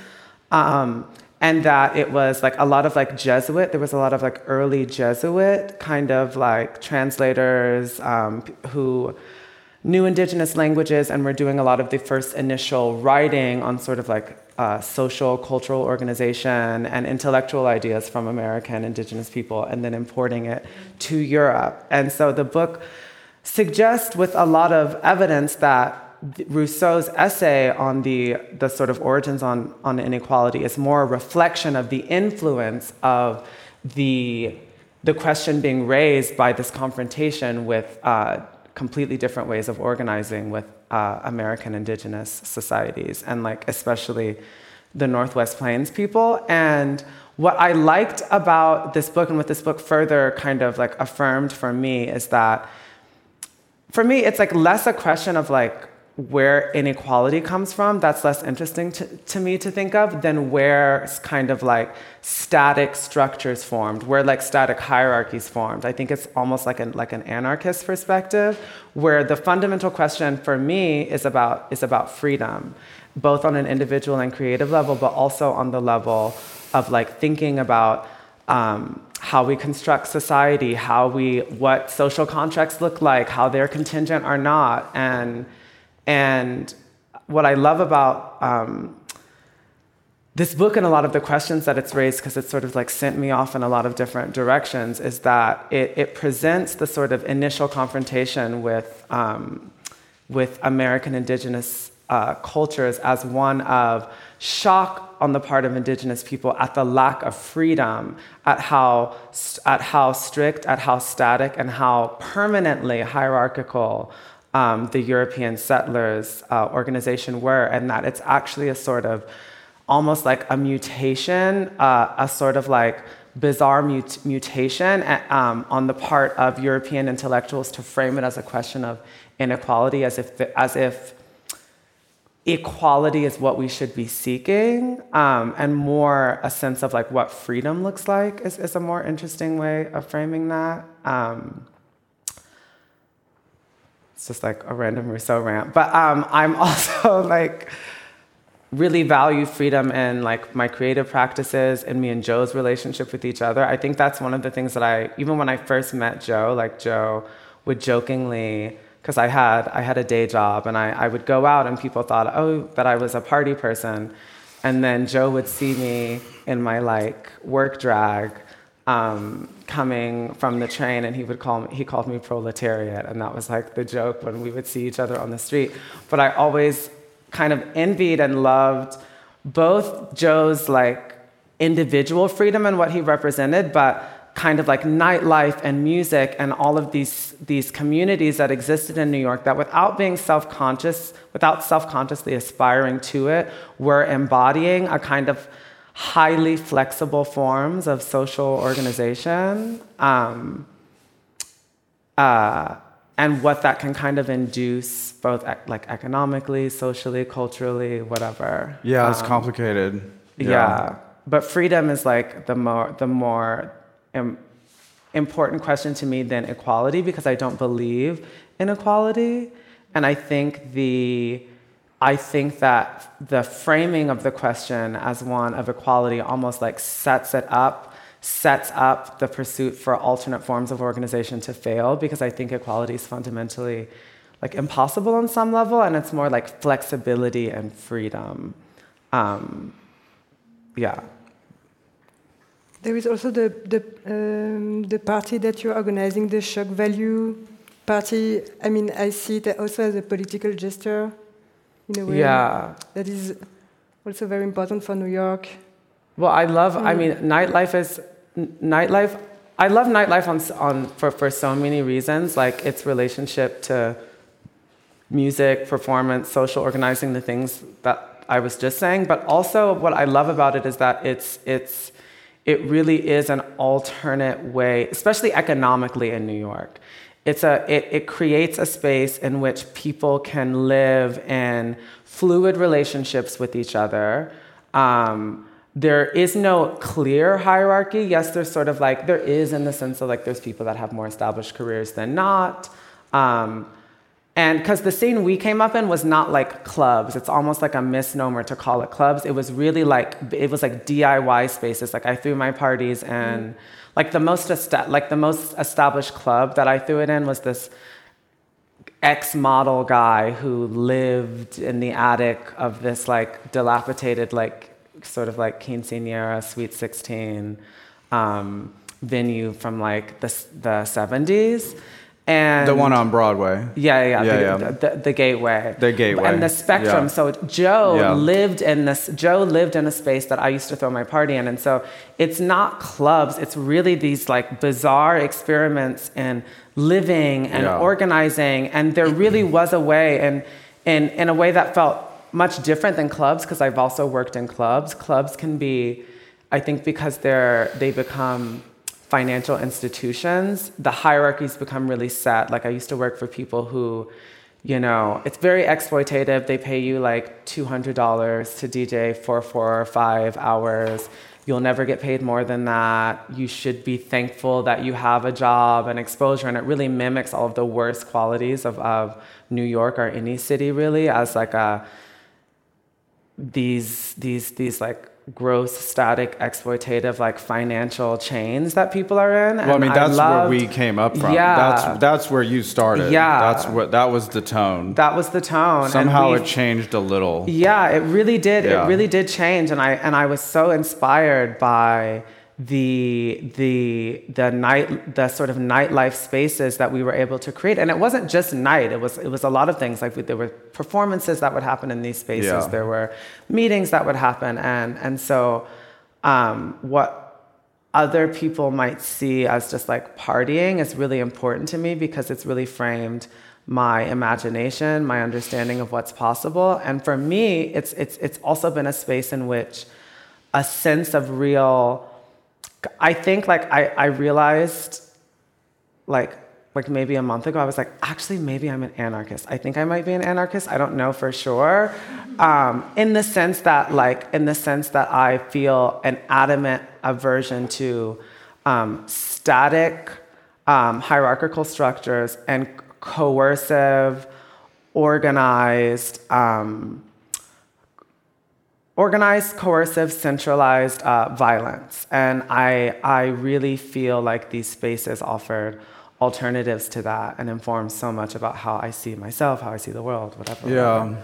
Um, and that it was like a lot of like Jesuit. There was a lot of like early Jesuit kind of like translators um, who knew indigenous languages and were doing a lot of the first initial writing on sort of like uh, social, cultural organization and intellectual ideas from American indigenous people, and then importing it to Europe. And so the book suggests, with a lot of evidence, that Rousseau's essay on the, the sort of origins on, on inequality is more a reflection of the influence of the, the question being raised by this confrontation with uh, completely different ways of organizing with uh, American indigenous societies, and like especially the Northwest Plains people. And what I liked about this book, and what this book further kind of like affirmed for me, is that for me, it's like less a question of like where inequality comes from, that's less interesting to, to me to think of than where kind of like static structures formed, where like static hierarchies formed. I think it's almost like an like an anarchist perspective, where the fundamental question for me is about is about freedom, both on an individual and creative level, but also on the level of like thinking about um, how we construct society, how we what social contracts look like, how they're contingent or not, and and what I love about um, this book and a lot of the questions that it's raised, because it's sort of like sent me off in a lot of different directions, is that it, it presents the sort of initial confrontation with, um, with American indigenous uh, cultures as one of shock on the part of indigenous people at the lack of freedom, at how, at how strict, at how static, and how permanently hierarchical um, the European settlers uh, organization were, and that it's actually a sort of almost like a mutation, uh, a sort of like bizarre mut- mutation um, on the part of European intellectuals to frame it as a question of inequality, as if, the, as if equality is what we should be seeking, um, and more a sense of like what freedom looks like is, is a more interesting way of framing that. Um, it's just like a random Rousseau rant. But um, I'm also like, really value freedom in like my creative practices and me and Joe's relationship with each other. I think that's one of the things that I even when I first met Joe, like Joe would jokingly because I had I had a day job and I, I would go out and people thought oh that I was a party person, and then Joe would see me in my like work drag. Um, coming from the train and he would call me he called me proletariat and that was like the joke when we would see each other on the street. But i always kind of envied and loved both Joe's like individual freedom and what he represented, but kind of like nightlife and music and all of these these communities that existed in New York that without being self-conscious, without self-consciously aspiring to it, were embodying a kind of highly flexible forms of social organization. Um, uh, and what that can kind of induce both like economically socially culturally whatever yeah it's um, complicated yeah. yeah. but freedom is like the more the more Im- important question to me than equality because i don't believe in equality and i think the i think that the framing of the question as one of equality almost like sets it up sets up the pursuit for alternate forms of organization to fail because I think equality is fundamentally like impossible on some level, and it's more like flexibility and freedom. Um, yeah. There is also the the um, the party that you're organizing, the shock value party. I mean, I see it also as a political gesture, in a way. Yeah. That is also very important for New York. Well, I love. Mm. I mean, nightlife is nightlife. I love nightlife on on for for so many reasons, like its relationship to music, performance, social organizing, the things that I was just saying. But also, what I love about it is that it's it's it really is an alternate way, especially economically in New York. It's a it, it creates a space in which people can live in fluid relationships with each other. Um, there is no clear hierarchy. Yes, there's sort of like, there is in the sense of like, there's people that have more established careers than not. Um, and because the scene we came up in was not like clubs, it's almost like a misnomer to call it clubs. It was really like, it was like DIY spaces. Like I threw my parties and like the most, esta- like the most established club that I threw it in was this ex model guy who lived in the attic of this like dilapidated, like sort of like quinceanera, Sweet 16 um, venue from like the, the 70s. And the one on Broadway. Yeah, yeah, yeah, the, yeah. The, the, the, gateway. The gateway. And the spectrum. Yeah. So Joe yeah. lived in this. Joe lived in a space that I used to throw my party in, and so it's not clubs. It's really these like bizarre experiments in living and organizing, and there really was a way, and in in a way that felt much different than clubs because I've also worked in clubs. Clubs can be, I think, because they're they become financial institutions, the hierarchies become really set. Like I used to work for people who, you know, it's very exploitative. They pay you like two hundred dollars to DJ for four or five hours. You'll never get paid more than that. You should be thankful that you have a job and exposure, and it really mimics all of the worst qualities of, of New York or any city, really, as like a these these these like gross static exploitative like financial chains that people are in well i mean that's I where we came up from. Yeah. That's that's where you started. Yeah. That's what that was the tone. That was the tone somehow it changed a little. Yeah it really did. Yeah. it really did change and i and i was so inspired by the the the night the sort of nightlife spaces that we were able to create. And it wasn't just night. It was it was a lot of things. Like there were performances that would happen in these spaces. Yeah. there were meetings that would happen. And and so um, what other people might see as just like partying is really important to me because it's really framed my imagination my understanding of what's possible. And for me it's it's it's also been a space in which a sense of real I think like I, I realized like like maybe a month ago, I was like, actually, maybe I'm an anarchist. I think I might be an anarchist. I don't know for sure. Um, in the sense that, like, in the sense that I feel an adamant aversion to um, static um, hierarchical structures and coercive, organized, um, organized, coercive, centralized uh, violence. And I, I really feel like these spaces offered alternatives to that and inform so much about how I see myself, how I see the world, whatever. Yeah.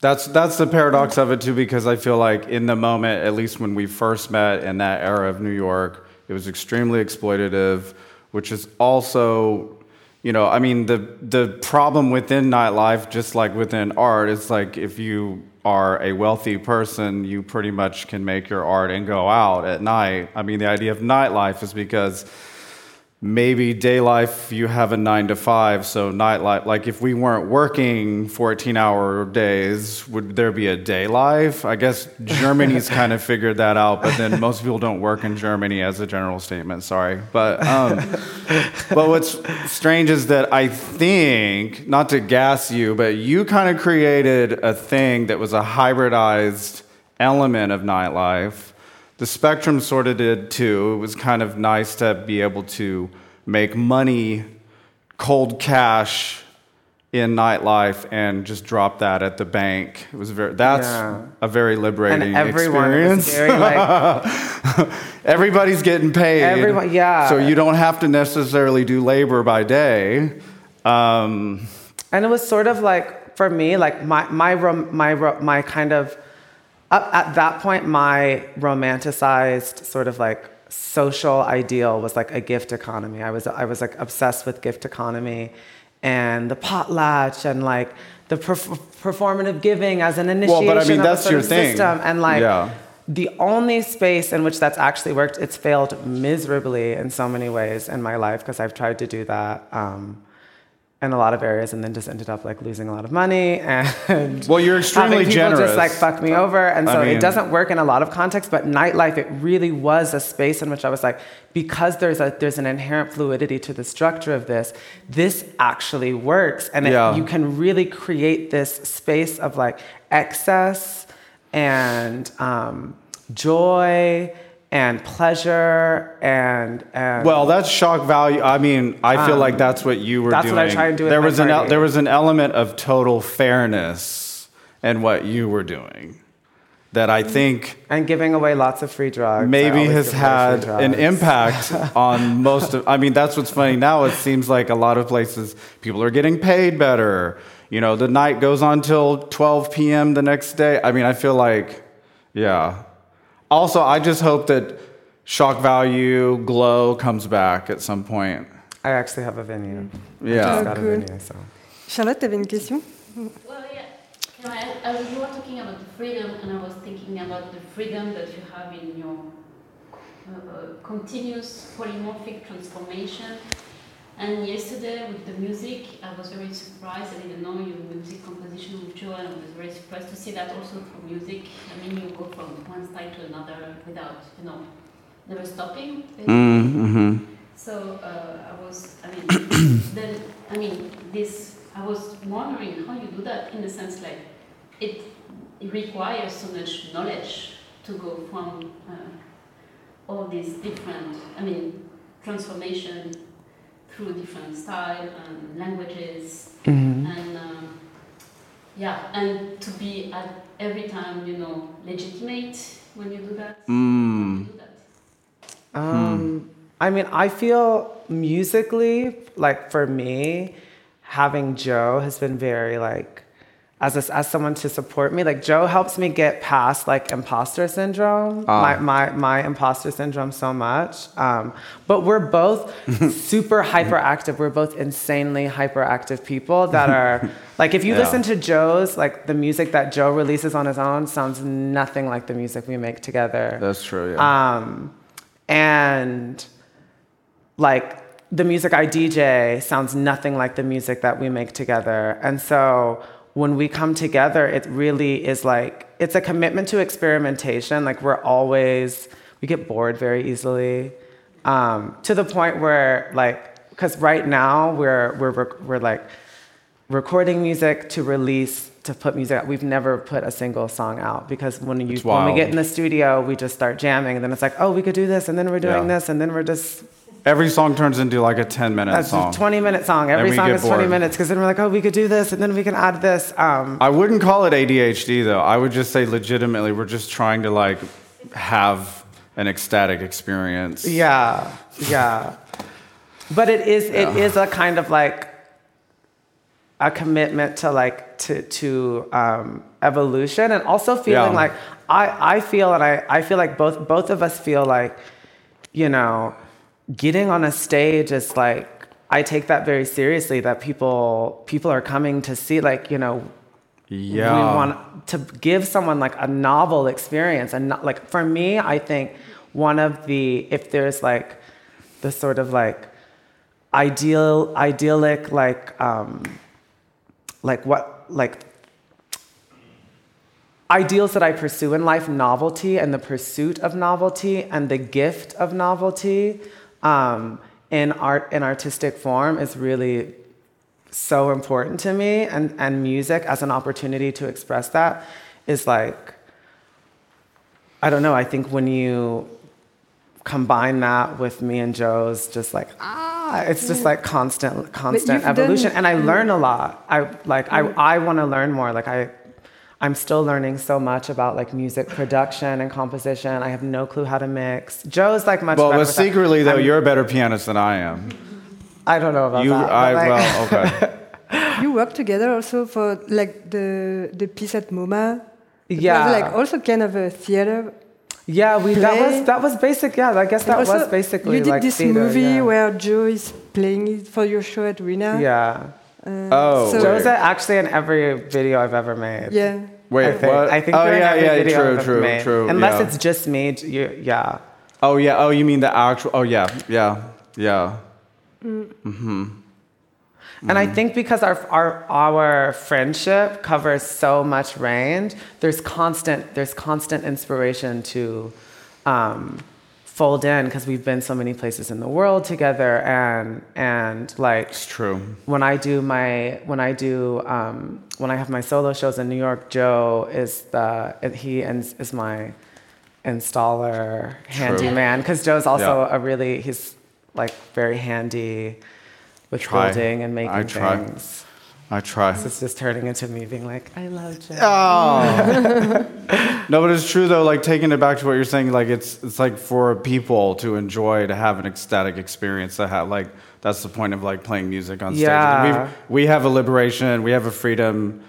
That's that's the paradox of it too, because I feel like in the moment, at least when we first met in that era of New York, it was extremely exploitative, which is also, you know, I mean the the problem within nightlife, just like within art, is like if you are a wealthy person, you pretty much can make your art and go out at night. I mean, the idea of nightlife is because maybe day life you have a nine to five so nightlife like if we weren't working 14 hour days would there be a day life? I guess germany's kind of figured that out but then most people don't work in germany as a general statement sorry. But um, but what's strange is that i think not to gas you but you kind of created a thing that was a hybridized element of nightlife the Spectrum sort of did too. It was kind of nice to be able to make money, cold cash in nightlife and just drop that at the bank. It was very that's Yeah. a very liberating And everyone was experience. very like Everybody's getting paid. Everyone- yeah. So you don't have to necessarily do labor by day. Um, And it was sort of like for me, like my my rom- my my kind of up at that point, my romanticized sort of like social ideal was like a gift economy. I was I was like obsessed with gift economy, and the potlatch and like the perf- performative giving as an initiation Well, but I mean, that's your thing. system, and like. Yeah. The only space in which that's actually worked, it's failed miserably in so many ways in my life because I've tried to do that um, in a lot of areas and then just ended up like losing a lot of money and Well, you're extremely having people generous. just like fuck me over and I so mean- it doesn't work in a lot of contexts but nightlife it really was a space in which I was like because there's a there's an inherent fluidity to the structure of this this actually works and it, Yeah. you can really create this space of like excess and um, joy and pleasure and, and Well, that's shock value. I mean, I feel like that's what you were Um, that's doing. what I try and do there was an el- there was an element of total fairness in what you were doing that I think and giving away lots of free drugs maybe has had an impact on most of. I mean, that's what's funny now. It seems like a lot of places people are getting paid better. You know, the night goes on till 12 p.m. the next day. I mean, I feel like, yeah. Also, I just hope that shock value glow comes back at some point. I actually have a venue I Yeah. just got a venue so Charlotte, tu avais une question Well, yeah. Can I, I, you were talking about the freedom, and I was thinking about the freedom that you have in your uh, uh, continuous polymorphic transformation. And yesterday with the music, I was very surprised. I didn't know your music composition with Joe, and I was very surprised to see that also for music. I mean, you go from one style to another without, you know, never stopping. Mm-hmm. So uh, I was, I mean, then, I mean, this, I was wondering how you do that in the sense like it, it requires so much knowledge to go from uh, all these different, I mean, transformation through different style and languages and um, yeah, and to be at every time, you know, legitimate when you do that. Mm. you do that? Um, I mean, I feel musically, like for me, having Joe has been very like, as a, as someone to support me. Like Joe helps me get past like imposter syndrome, my, my my imposter syndrome so much. Um, but we're both super hyperactive. We're both insanely hyperactive people that are like, if you Yeah. listen to Joe's, like the music that Joe releases on his own sounds nothing like the music we make together. That's true. Yeah. Um, and like the music I DJ sounds nothing like the music that we make together. And so when we come together, it really is like, it's a commitment to experimentation. Like we're always, we get bored very easily um, to the point where like, because right now we're, we're, we're like recording music to release to put music out. We've never put a single song out because when you when we get in the studio, we just start jamming, and then it's like, oh, we could do this, and then we're doing Yeah. this, and then we're just Every song turns into like a 10 minute That's song. a 20 minute song. Every song is 20 minutes because then we're like, oh, we could do this and then we can add this. Um, I wouldn't call it ADHD though. I would just say legitimately we're just trying to like have an ecstatic experience. yeah, yeah. But it is it Yeah. is a kind of like a commitment to like to to um, evolution and also feeling Yeah. like I I feel and I I feel like both both of us feel like you know getting on a stage is like I take that very seriously that people people are coming to see like you know Yeah. we want to give someone like a novel experience and not like for me i think one of the if there's like the sort of like ideal idyllic like um like what like ideals that i pursue in life novelty and the pursuit of novelty and the gift of novelty um, in art in artistic form is really so important to me and, and music as an opportunity to express that is like i don't know i think when you combine that with me and joe's just like ah it's just like constant constant evolution done- and i learn a lot. I like i, I want to learn more. Like i i'm still learning so much about like music production and composition i have no clue how to mix joe's like much Well, better but with that. secretly though, I'm- you're a better pianist than I am. i don't know about You, that but, I, like- well, okay. You work together also for like the the piece at MoMA. It was, Yeah. like also kind of a theater. Yeah, we that was that was basic. Yeah, I guess that And also, was basically you did like this theater, movie yeah. where Joe is playing it for your show at Reena. yeah. Uh, Oh, so, Joe's actually in every video I've ever made. Yeah. Wait, I think, what? I think oh, yeah, yeah, true, true, made. true. Unless yeah. it's just me. You, yeah. Oh, yeah. Oh, you mean the actual. Oh, yeah, yeah, yeah. Mm. Hmm. And I think because our, our our friendship covers so much range, there's constant there's constant inspiration to um, fold in because we've been so many places in the world together and and like It's true. when I do my when I do um, when I have my solo shows in New York, Joe is the he is, is my installer handyman because Joe's also Yeah. a really he's like very handy with Try. building and making I try. things. I try. This is just turning into me being like, I love Joe. Oh. no, but it's true though. Like taking it back to what you're saying, like it's it's like for people to enjoy, to have an ecstatic experience. To have like that's the point of like playing music on stage. Yeah. We've, we have a liberation. We have a freedom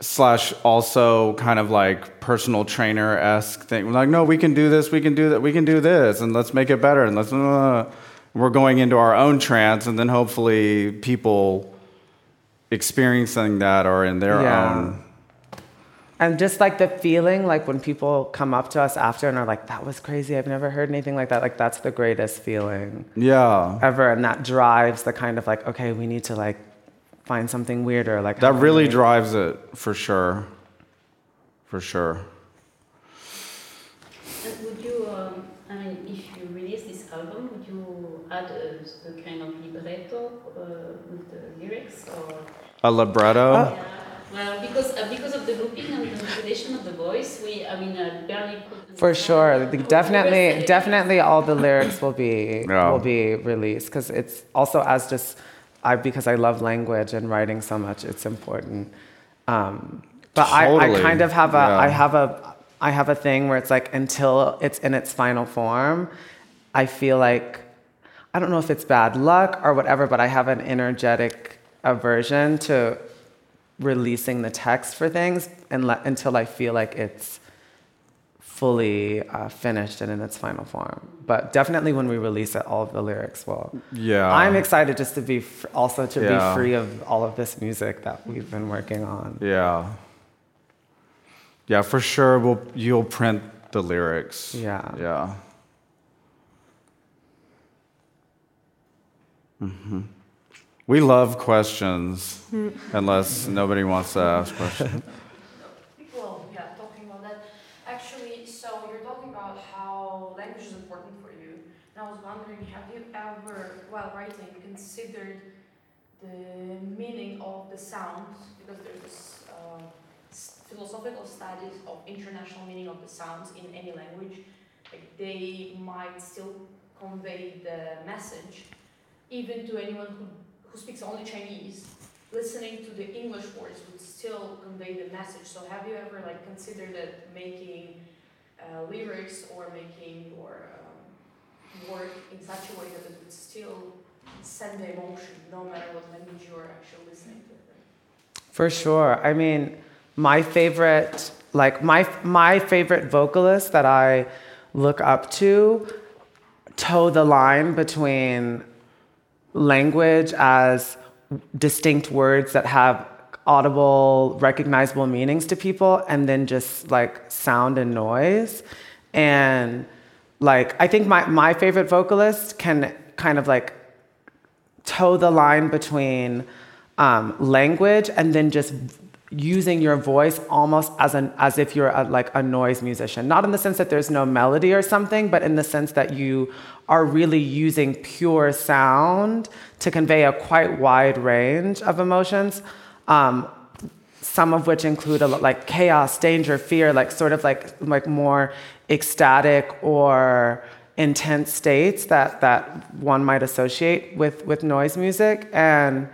slash also kind of like personal trainer esque thing. We're like, no, we can do this. We can do that. We can do this, and let's make it better. And let's. Uh, we're going into our own trance, and then hopefully people experiencing that or in their Yeah. own And just like the feeling, like when people come up to us after and are like, that was crazy. I've never heard anything like that. Like that's the greatest feeling Yeah. ever. And that drives the kind of like, okay, we need to like find something weirder. Like That really we- drives it for sure. For sure. And would you, um, I mean, if you release this album, would you add a, a kind of libretto uh, with the lyrics or? A libretto? Yeah. Well, because uh, because of the looping and the manipulation of the voice, we, I mean, uh, barely could. For understand sure, what definitely, definitely, all the lyrics will be Yeah. will be released because it's also as just I because I love language and writing so much, it's important. Um, but I, I kind of have a I yeah. have a I have a thing where it's like until it's in its final form, I feel like I don't know if it's bad luck or whatever, but I have an energetic aversion to releasing the text for things and le- until I feel like it's fully uh, finished and in its final form. But definitely when we release it, all of the lyrics will. Yeah. I'm excited just to be f- also to Yeah. be free of all of this music that we've been working on. Yeah. Yeah, for sure. We'll, you'll print the lyrics. Yeah. Yeah. hmm We love questions, unless nobody wants to ask questions. Well, yeah, talking about that. Actually, so you're talking about how language is important for you. And I was wondering, have you ever, while writing, considered the meaning of the sounds? Because there's this uh, philosophical studies of international meaning of the sounds in any language. Like they might still convey the message, even to anyone who, who speaks only Chinese. Listening to the English words would still convey the message. So have you ever like considered that making uh, lyrics or making your um, work in such a way that it would still send the emotion, no matter what language you're actually listening to? For sure. I mean, my favorite, like my my favorite vocalist that I look up to, toe the line between language as distinct words that have audible, recognizable meanings to people, and then just like sound and noise. And like, I think my, my favorite vocalist can kind of like toe the line between um, language and then just using your voice almost as an as if you're a, like a noise musician. Not in the sense that there's no melody or something but in the sense that you are really using pure sound to convey a quite wide range of emotions um, some of which include a lot like chaos danger fear like sort of like like more ecstatic or intense states that that one might associate with with noise music. And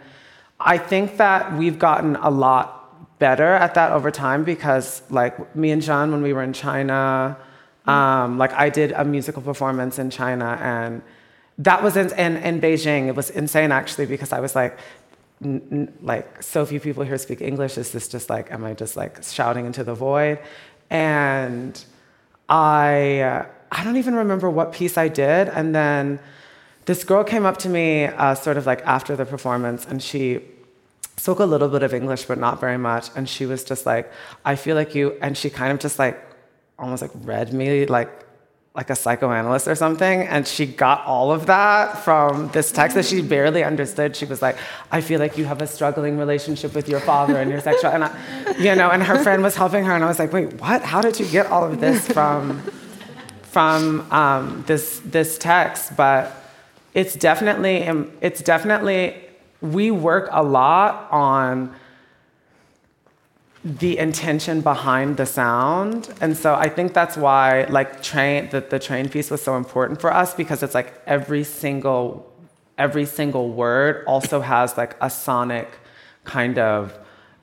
i think that we've gotten a lot better at that over time because like me and John when we were in China um, like I did a musical performance in China and that was in, in, in Beijing. It was insane actually because I was like n- n- like so few people here speak English. Is this just like am I just like shouting into the void? And I I don't even remember what piece I did. And then this girl came up to me uh, sort of like after the performance and she spoke a little bit of English, but not very much. And she was just like, I feel like you, and she kind of just like almost like read me like like a psychoanalyst or something. And she got all of that from this text that she barely understood. She was like, I feel like you have a struggling relationship with your father and your sexual, and I, you know, and her friend was helping her. And I was like, wait, what? How did you get all of this from, from um, this, this text? But it's definitely, it's definitely we work a lot on the intention behind the sound. And so i think that's why like train the, the train piece was so important for us because it's like every single every single word also has like a sonic kind of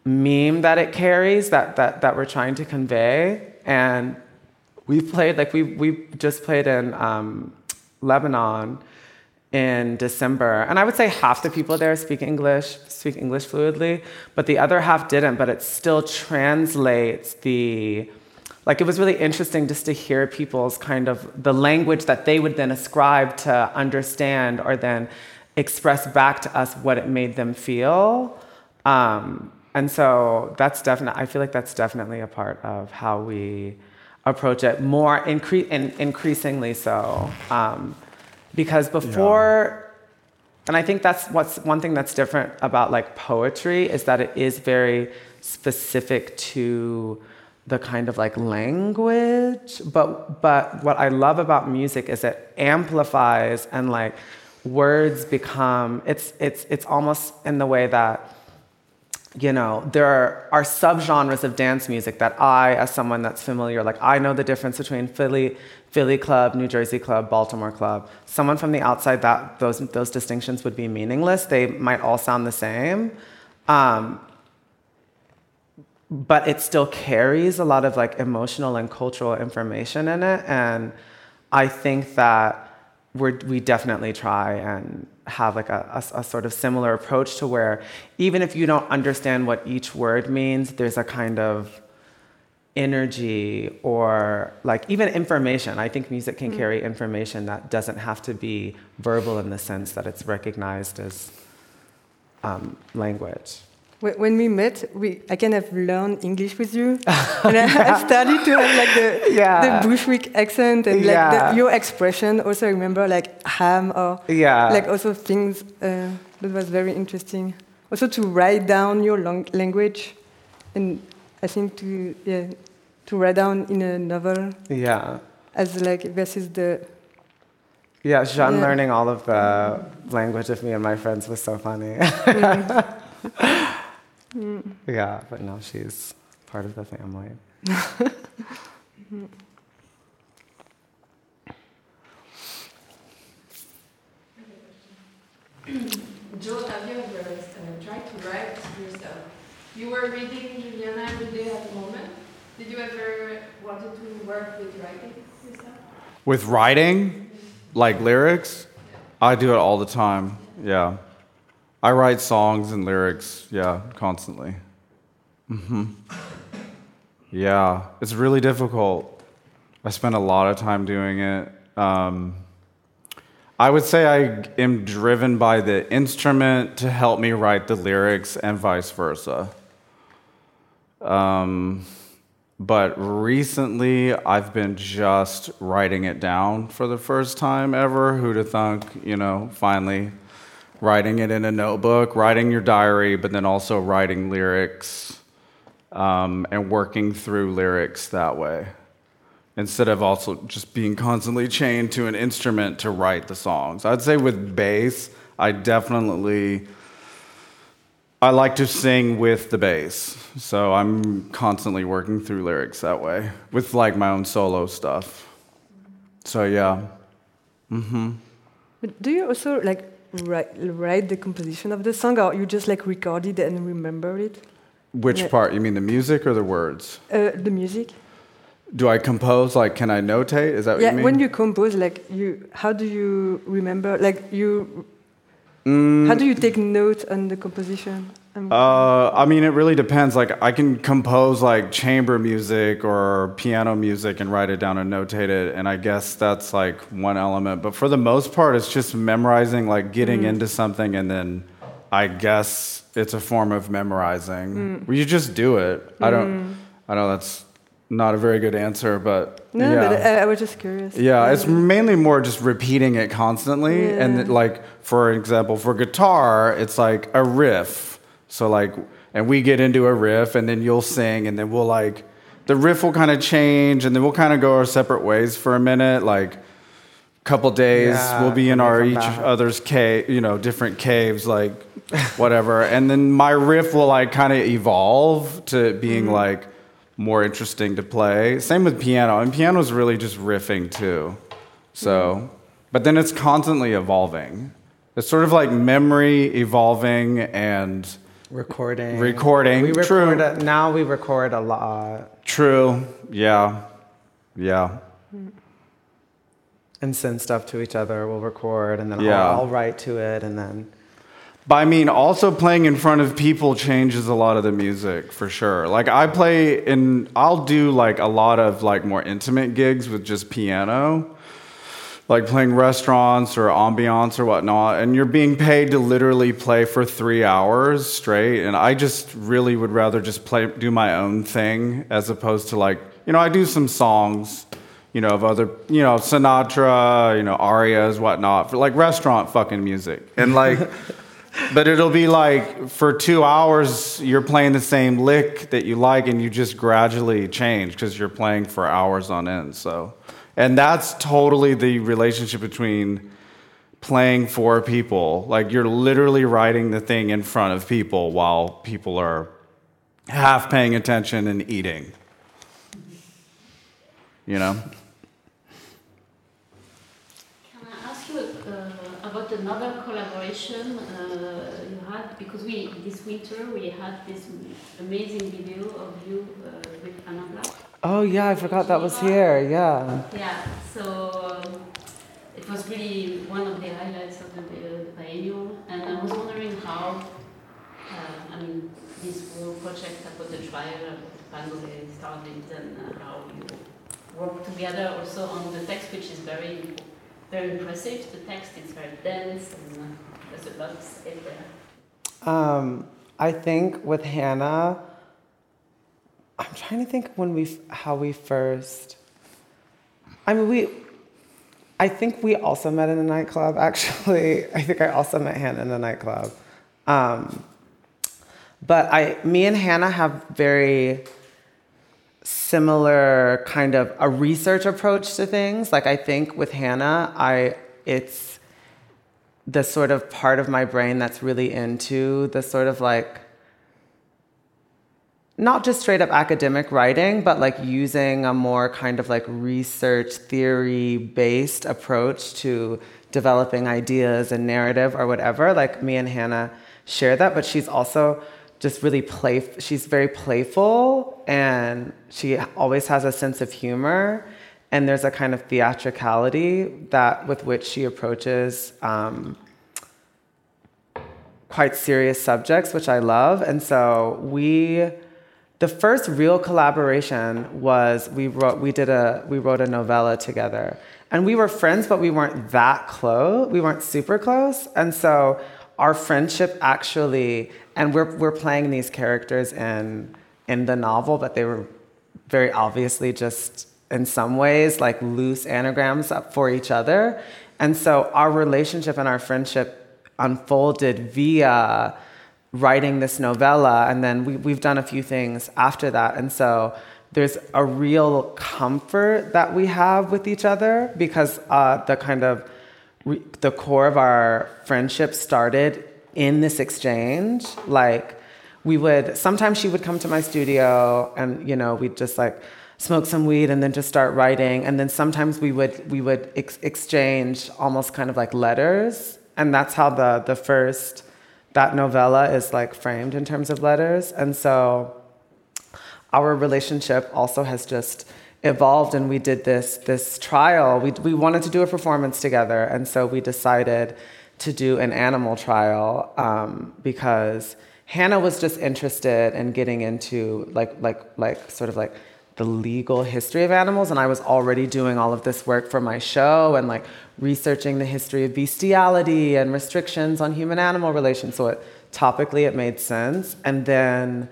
meme that it carries that that, that we're trying to convey. And we've played like we we just played in um, lebanon in December. And I would say half the people there speak English, speak English fluidly, but the other half didn't, but it still translates the like it was really interesting just to hear people's kind of the language that they would then ascribe to understand or then express back to us what it made them feel. Um, and so that's definitely, I feel like that's definitely a part of how we approach it more incre- in, increasingly so. Um, because before yeah. and i think that's what's one thing that's different about like poetry is that it is very specific to the kind of like language but but what i love about music is it amplifies and like words become it's it's it's almost in the way that you know, there are, are subgenres of dance music that I, as someone that's familiar, like I know the difference between Philly, Philly club, New Jersey club, Baltimore club. Someone from the outside, that those those distinctions would be meaningless. They might all sound the same, um, but it still carries a lot of like emotional and cultural information in it. And I think that we're, we definitely try and have like a, a, a, sort of similar approach to where even if you don't understand what each word means, there's a kind of energy or like even information. I think music can mm. carry information that doesn't have to be verbal in the sense that it's recognized as um, language when we met, we I kind of learned English with you, and I, I, started to have like the yeah. the Bushwick accent and like yeah. the, your expression. Also, remember like ham or yeah. like also things uh, that was very interesting. Also to write down your language, and I think to yeah to write down in a novel. Yeah. As like versus the. Yeah, Jean yeah. learning all of the language of me and my friends was so funny. Mm. Mm. Yeah, but now she's part of the family. Joe, have you ever uh, tried to write yourself? You were reading Juliana every day at the moment. Did you ever wanted to work with writing yourself? With writing, like lyrics, I do it all the time. Yeah. I write songs and lyrics, yeah, constantly. hmm Yeah, it's really difficult. I spend a lot of time doing it. Um, I would say I am driven by the instrument to help me write the lyrics and vice versa. Um, but recently, I've been just writing it down for the first time ever. Who'd have thunk, you know, finally writing it in a notebook, writing your diary, but then also writing lyrics um, and working through lyrics that way instead of also just being constantly chained to an instrument to write the songs. I'd say with bass, I definitely I like to sing with the bass. So I'm constantly working through lyrics that way with like my own solo stuff. So yeah. Mm-hmm. But do you also like write, write the composition of the song, or you just like record it and remember it? Which Yeah. part? You mean the music or the words? Uh, the music. Do I compose like can I notate? Is that what yeah, you mean? when you compose, like you, how do you remember? Like you, Mm, how do you take note on the composition? Um, Uh, I mean, it really depends. Like, I can compose like chamber music or piano music and write it down and notate it, and I guess that's like one element. But for the most part, it's just memorizing, like getting into something, and then I guess it's a form of memorizing. Where you just do it. I don't. I know that's not a very good answer, but no, yeah. but I, I was just curious. Yeah, it's mainly more just repeating it constantly. And Yeah. like, for example, for guitar, it's like a riff. So, like, and we get into a riff, and then you'll sing, and then we'll like, the riff will kind of change, and then we'll kind of go our separate ways for a minute. Like, couple days, Yeah, we'll be in our each back. other's cave, you know, different caves, like, whatever. and then my riff will like kind of evolve to being Mm-hmm. like more interesting to play. Same with piano, and piano is really just riffing too. So, but then it's constantly evolving. It's sort of like memory evolving and Recording. Recording, We true. a, now we record a lot true. Yeah. Yeah. and send stuff to each other. We'll record and then Yeah. I'll, I'll write to it and then But I mean, also playing in front of people changes a lot of the music for sure. Like I play in, I'll do like a lot of like more intimate gigs with just piano, like playing restaurants or ambiance or whatnot, and you're being paid to literally play for three hours straight. And I just really would rather just play, do my own thing as opposed to like, you know, I do some songs. You know, of other, you know, Sinatra, you know, arias, whatnot, for like restaurant fucking music. And like, but it'll be like for two hours, you're playing the same lick that you like, and you just gradually change because you're playing for hours on end. So, and that's totally the relationship between playing for people. Like you're literally writing the thing in front of people while people are half paying attention and eating. You know? Can I ask you uh, about another collaboration uh, you had? Because we this winter we had this amazing video of you uh, with Hannah Black. Oh yeah, I forgot that was here. Yeah. Yeah, so um, it was really one of the highlights of the, the biennial, and I was wondering how, uh, I mean, this whole project about the trial, about the started, and uh, how you work together also on the text, which is very, very impressive. The text is very dense, and uh, a lot in there. Um, I think with Hannah, I'm trying to think when we how we first. I mean, we. I think we also met in a nightclub. Actually, I think I also met Hannah in a nightclub. Um, but I, me and Hannah have very similar kind of a research approach to things. Like I think with Hannah, I it's the sort of part of my brain that's really into the sort of like not just straight up academic writing, but like using a more kind of like research theory based approach to developing ideas and narrative or whatever. Like me and Hannah share that, but she's also just really play. She's very playful, and she always has a sense of humor. And there's a kind of theatricality that with which she approaches um, quite serious subjects, which I love. And so we, the first real collaboration was we wrote we did a we wrote a novella together, and we were friends, but we weren't that close. We weren't super close, and so our friendship actually, and we're we're playing these characters in in the novel, but they were very obviously just in some ways like loose anagrams up for each other. And so our relationship and our friendship unfolded via writing this novella. And then we, we've done a few things after that. And so there's a real comfort that we have with each other because uh, the kind of re- the core of our friendship started in this exchange. Like we would sometimes she would come to my studio and you know we'd just like smoke some weed and then just start writing. And then sometimes we would we would ex- exchange almost kind of like letters. And that's how the the first that novella is like framed in terms of letters. And so our relationship also has just evolved and we did this this trial. We, we wanted to do a performance together. And so we decided to do an animal trial um, because hannah was just interested in getting into like like like sort of like the legal history of animals and i was already doing all of this work for my show and like researching the history of bestiality and restrictions on human animal relations. So it topically it made sense. And then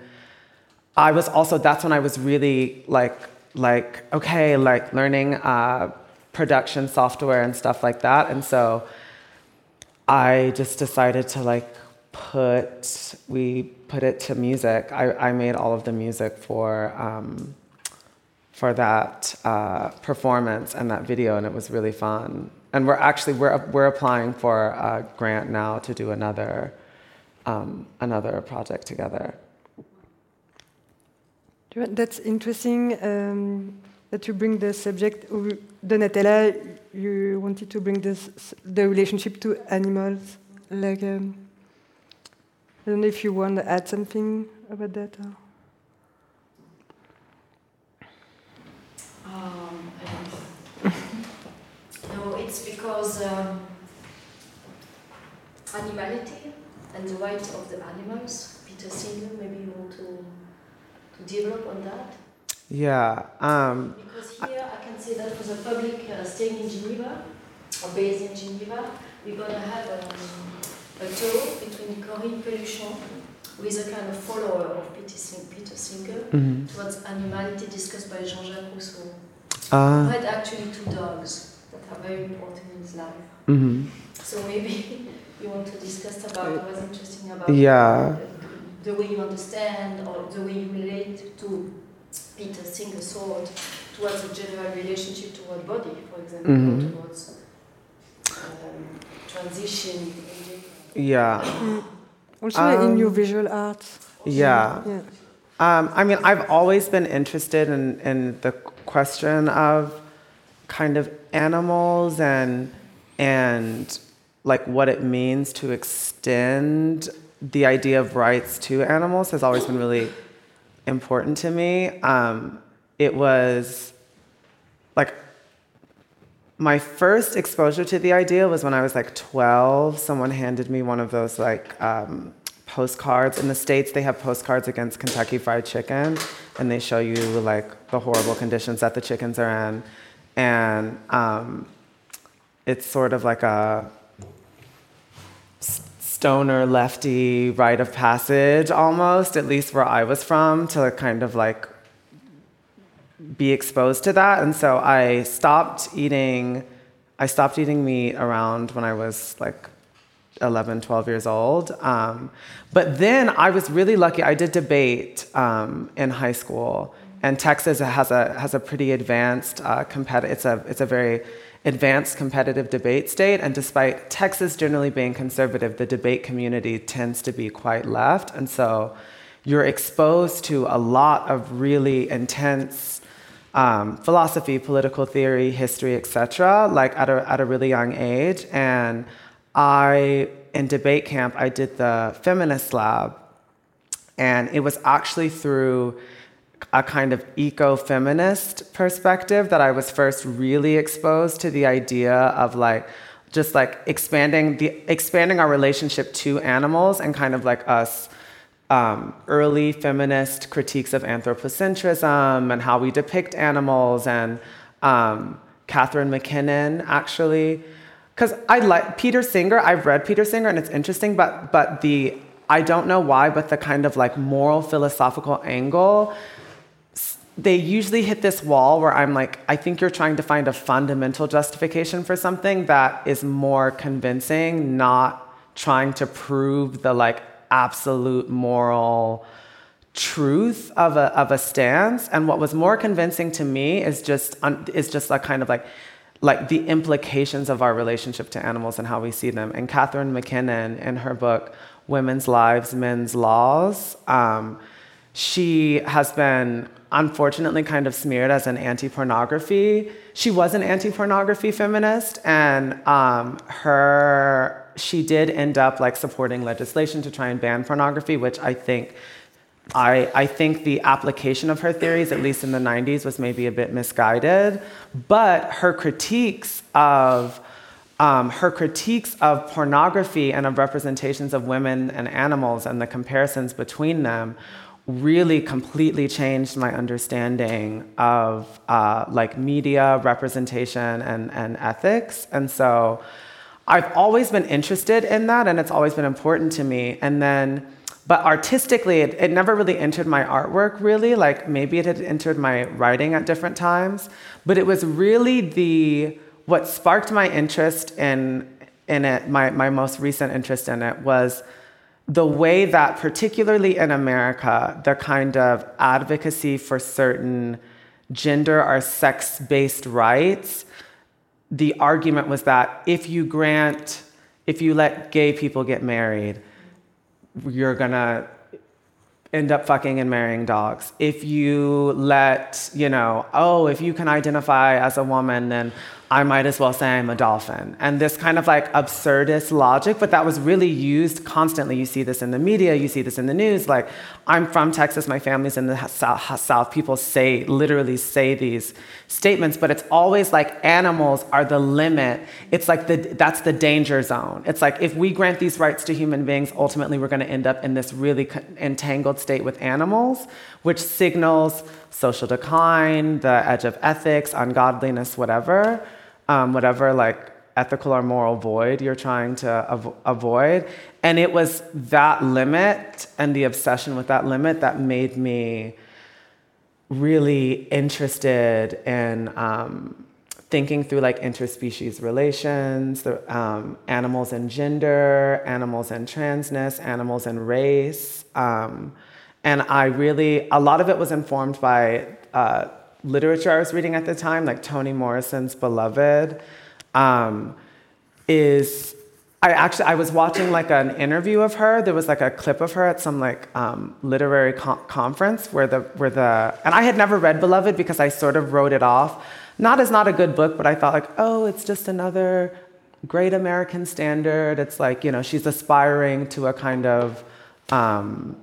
i was also that's when i was really like like okay like learning uh, production software and stuff like that. And so i just decided to like put we put it to music. I, I made all of the music for um, for that uh, performance and that video, and it was really fun. And we're actually we're we're applying for a grant now to do another um, another project together. That's interesting um, that you bring the subject. Donatella, you wanted to bring this the relationship to animals. Like, um, I don't know if you want to add something about that. Or? Um, no, it's because um, animality and the rights of the animals. Peter Singer, maybe you want to to develop on that. Yeah. Um, because here I, I can say that for the public uh, staying in Geneva or based in Geneva, we're gonna have um, a tour between Corinne Pelluchon who is a kind of follower of Peter, Singer, mm-hmm. towards animality discussed by Jean-Jacques Rousseau. Uh, who had actually two dogs that are very important in his life. Mm-hmm. So maybe you want to discuss about what was interesting about yeah. the, the, way you understand or the way you relate to Peter Singer's thought towards a general relationship toward body, for example, mm-hmm. towards um, transition. Yeah. Also um, in your visual arts. Yeah. yeah. Um, I mean, I've always been interested in, in the question of kind of animals and and like what it means to extend the idea of rights to animals has always been really important to me. Um, it was like my first exposure to the idea was when I was like 12. Someone handed me one of those like um, postcards. In the States, they have postcards against Kentucky Fried Chicken, and they show you like the horrible conditions that the chickens are in. And um, it's sort of like a stoner lefty rite of passage almost, at least where I was from, to kind of like be exposed to that. And so I stopped eating. I stopped eating meat around when I was like 11, 12 years old. Um, but then I was really lucky. I did debate um, in high school, and Texas has a has a pretty advanced uh, competitive. It's a it's a very advanced competitive debate state. And despite Texas generally being conservative, the debate community tends to be quite left, and so you're exposed to a lot of really intense um, philosophy, political theory, history, etc. Like at a at a really young age, and I in debate camp I did the feminist lab, and it was actually through a kind of eco-feminist perspective that I was first really exposed to the idea of like just like expanding the expanding our relationship to animals and kind of like us um, early feminist critiques of anthropocentrism and how we depict animals and um, Catharine MacKinnon actually because I like Peter Singer I've read Peter Singer and it's interesting but but the I don't know why but the kind of like moral philosophical angle they usually hit this wall where I'm like, I think you're trying to find a fundamental justification for something that is more convincing, not trying to prove the like absolute moral truth of a of a stance. And what was more convincing to me is just is just like kind of like like the implications of our relationship to animals and how we see them. And Catharine MacKinnon, in her book Women's Lives, Men's Laws, um, she has been unfortunately kind of smeared as an anti-pornography. She was an anti-pornography feminist, and um, her she did end up like supporting legislation to try and ban pornography, which I think. I, I think the application of her theories, at least in the 90s, was maybe a bit misguided. But her critiques of um, her critiques of pornography and of representations of women and animals and the comparisons between them really completely changed my understanding of uh, like media representation and, and ethics. And so I've always been interested in that and it's always been important to me. And then, but artistically, it, it never really entered my artwork, really. Like maybe it had entered my writing at different times. But it was really the, what sparked my interest in, in it, my, my most recent interest in it was the way that, particularly in America, the kind of advocacy for certain gender or sex based rights, the argument was that if you grant, if you let gay people get married, you're gonna end up fucking and marrying dogs. If you let, you know, oh, if you can identify as a woman, then I might as well say I'm a dolphin. And this kind of like absurdist logic, but that was really used constantly. You see this in the media, you see this in the news. Like, I'm from Texas, my family's in the South. People say, literally say these statements, but it's always like animals are the limit. It's like the, that's the danger zone. It's like if we grant these rights to human beings, ultimately we're gonna end up in this really entangled state with animals, which signals social decline, the edge of ethics, ungodliness, whatever um, whatever like ethical or moral void you're trying to av- avoid. And it was that limit and the obsession with that limit that made me really interested in um, thinking through like interspecies relations, the, um, animals and gender, animals and transness, animals and race. Um, and I really, a lot of it was informed by uh, literature I was reading at the time, like Toni Morrison's Beloved, um, is I actually I was watching like an interview of her. There was like a clip of her at some like um, literary co- conference where the where the and I had never read Beloved because I sort of wrote it off, not as not a good book, but I thought like oh it's just another great American standard. It's like you know she's aspiring to a kind of um,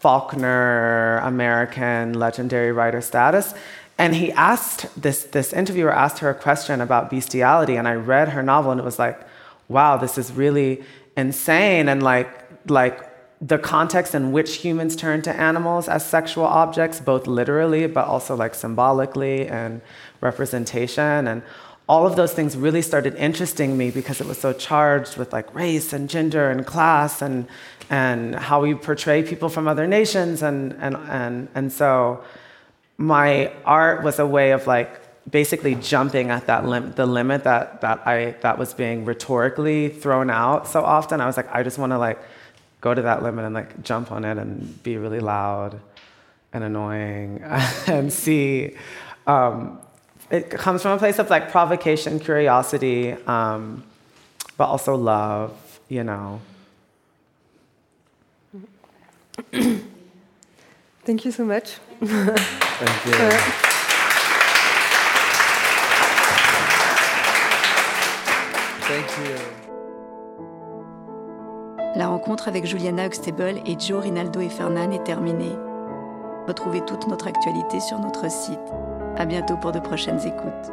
Faulkner American legendary writer status. And he asked this, this interviewer asked her a question about bestiality, and I read her novel, and it was like, wow, this is really insane. And like, like the context in which humans turn to animals as sexual objects, both literally, but also like symbolically and representation. And all of those things really started interesting me because it was so charged with like race and gender and class and, and how we portray people from other nations. And, and, and, and so my art was a way of like basically jumping at that lim- the limit that that I that was being rhetorically thrown out so often. I was like, I just want to like go to that limit and like jump on it and be really loud and annoying and see. Um, it comes from a place of like provocation, curiosity, um, but also love. You know. Thank you so much. Thank you. La rencontre avec Juliana Huxtable et Joe Rinaldo et Fernan est terminée. Retrouvez toute notre actualité sur notre site. À bientôt pour de prochaines écoutes.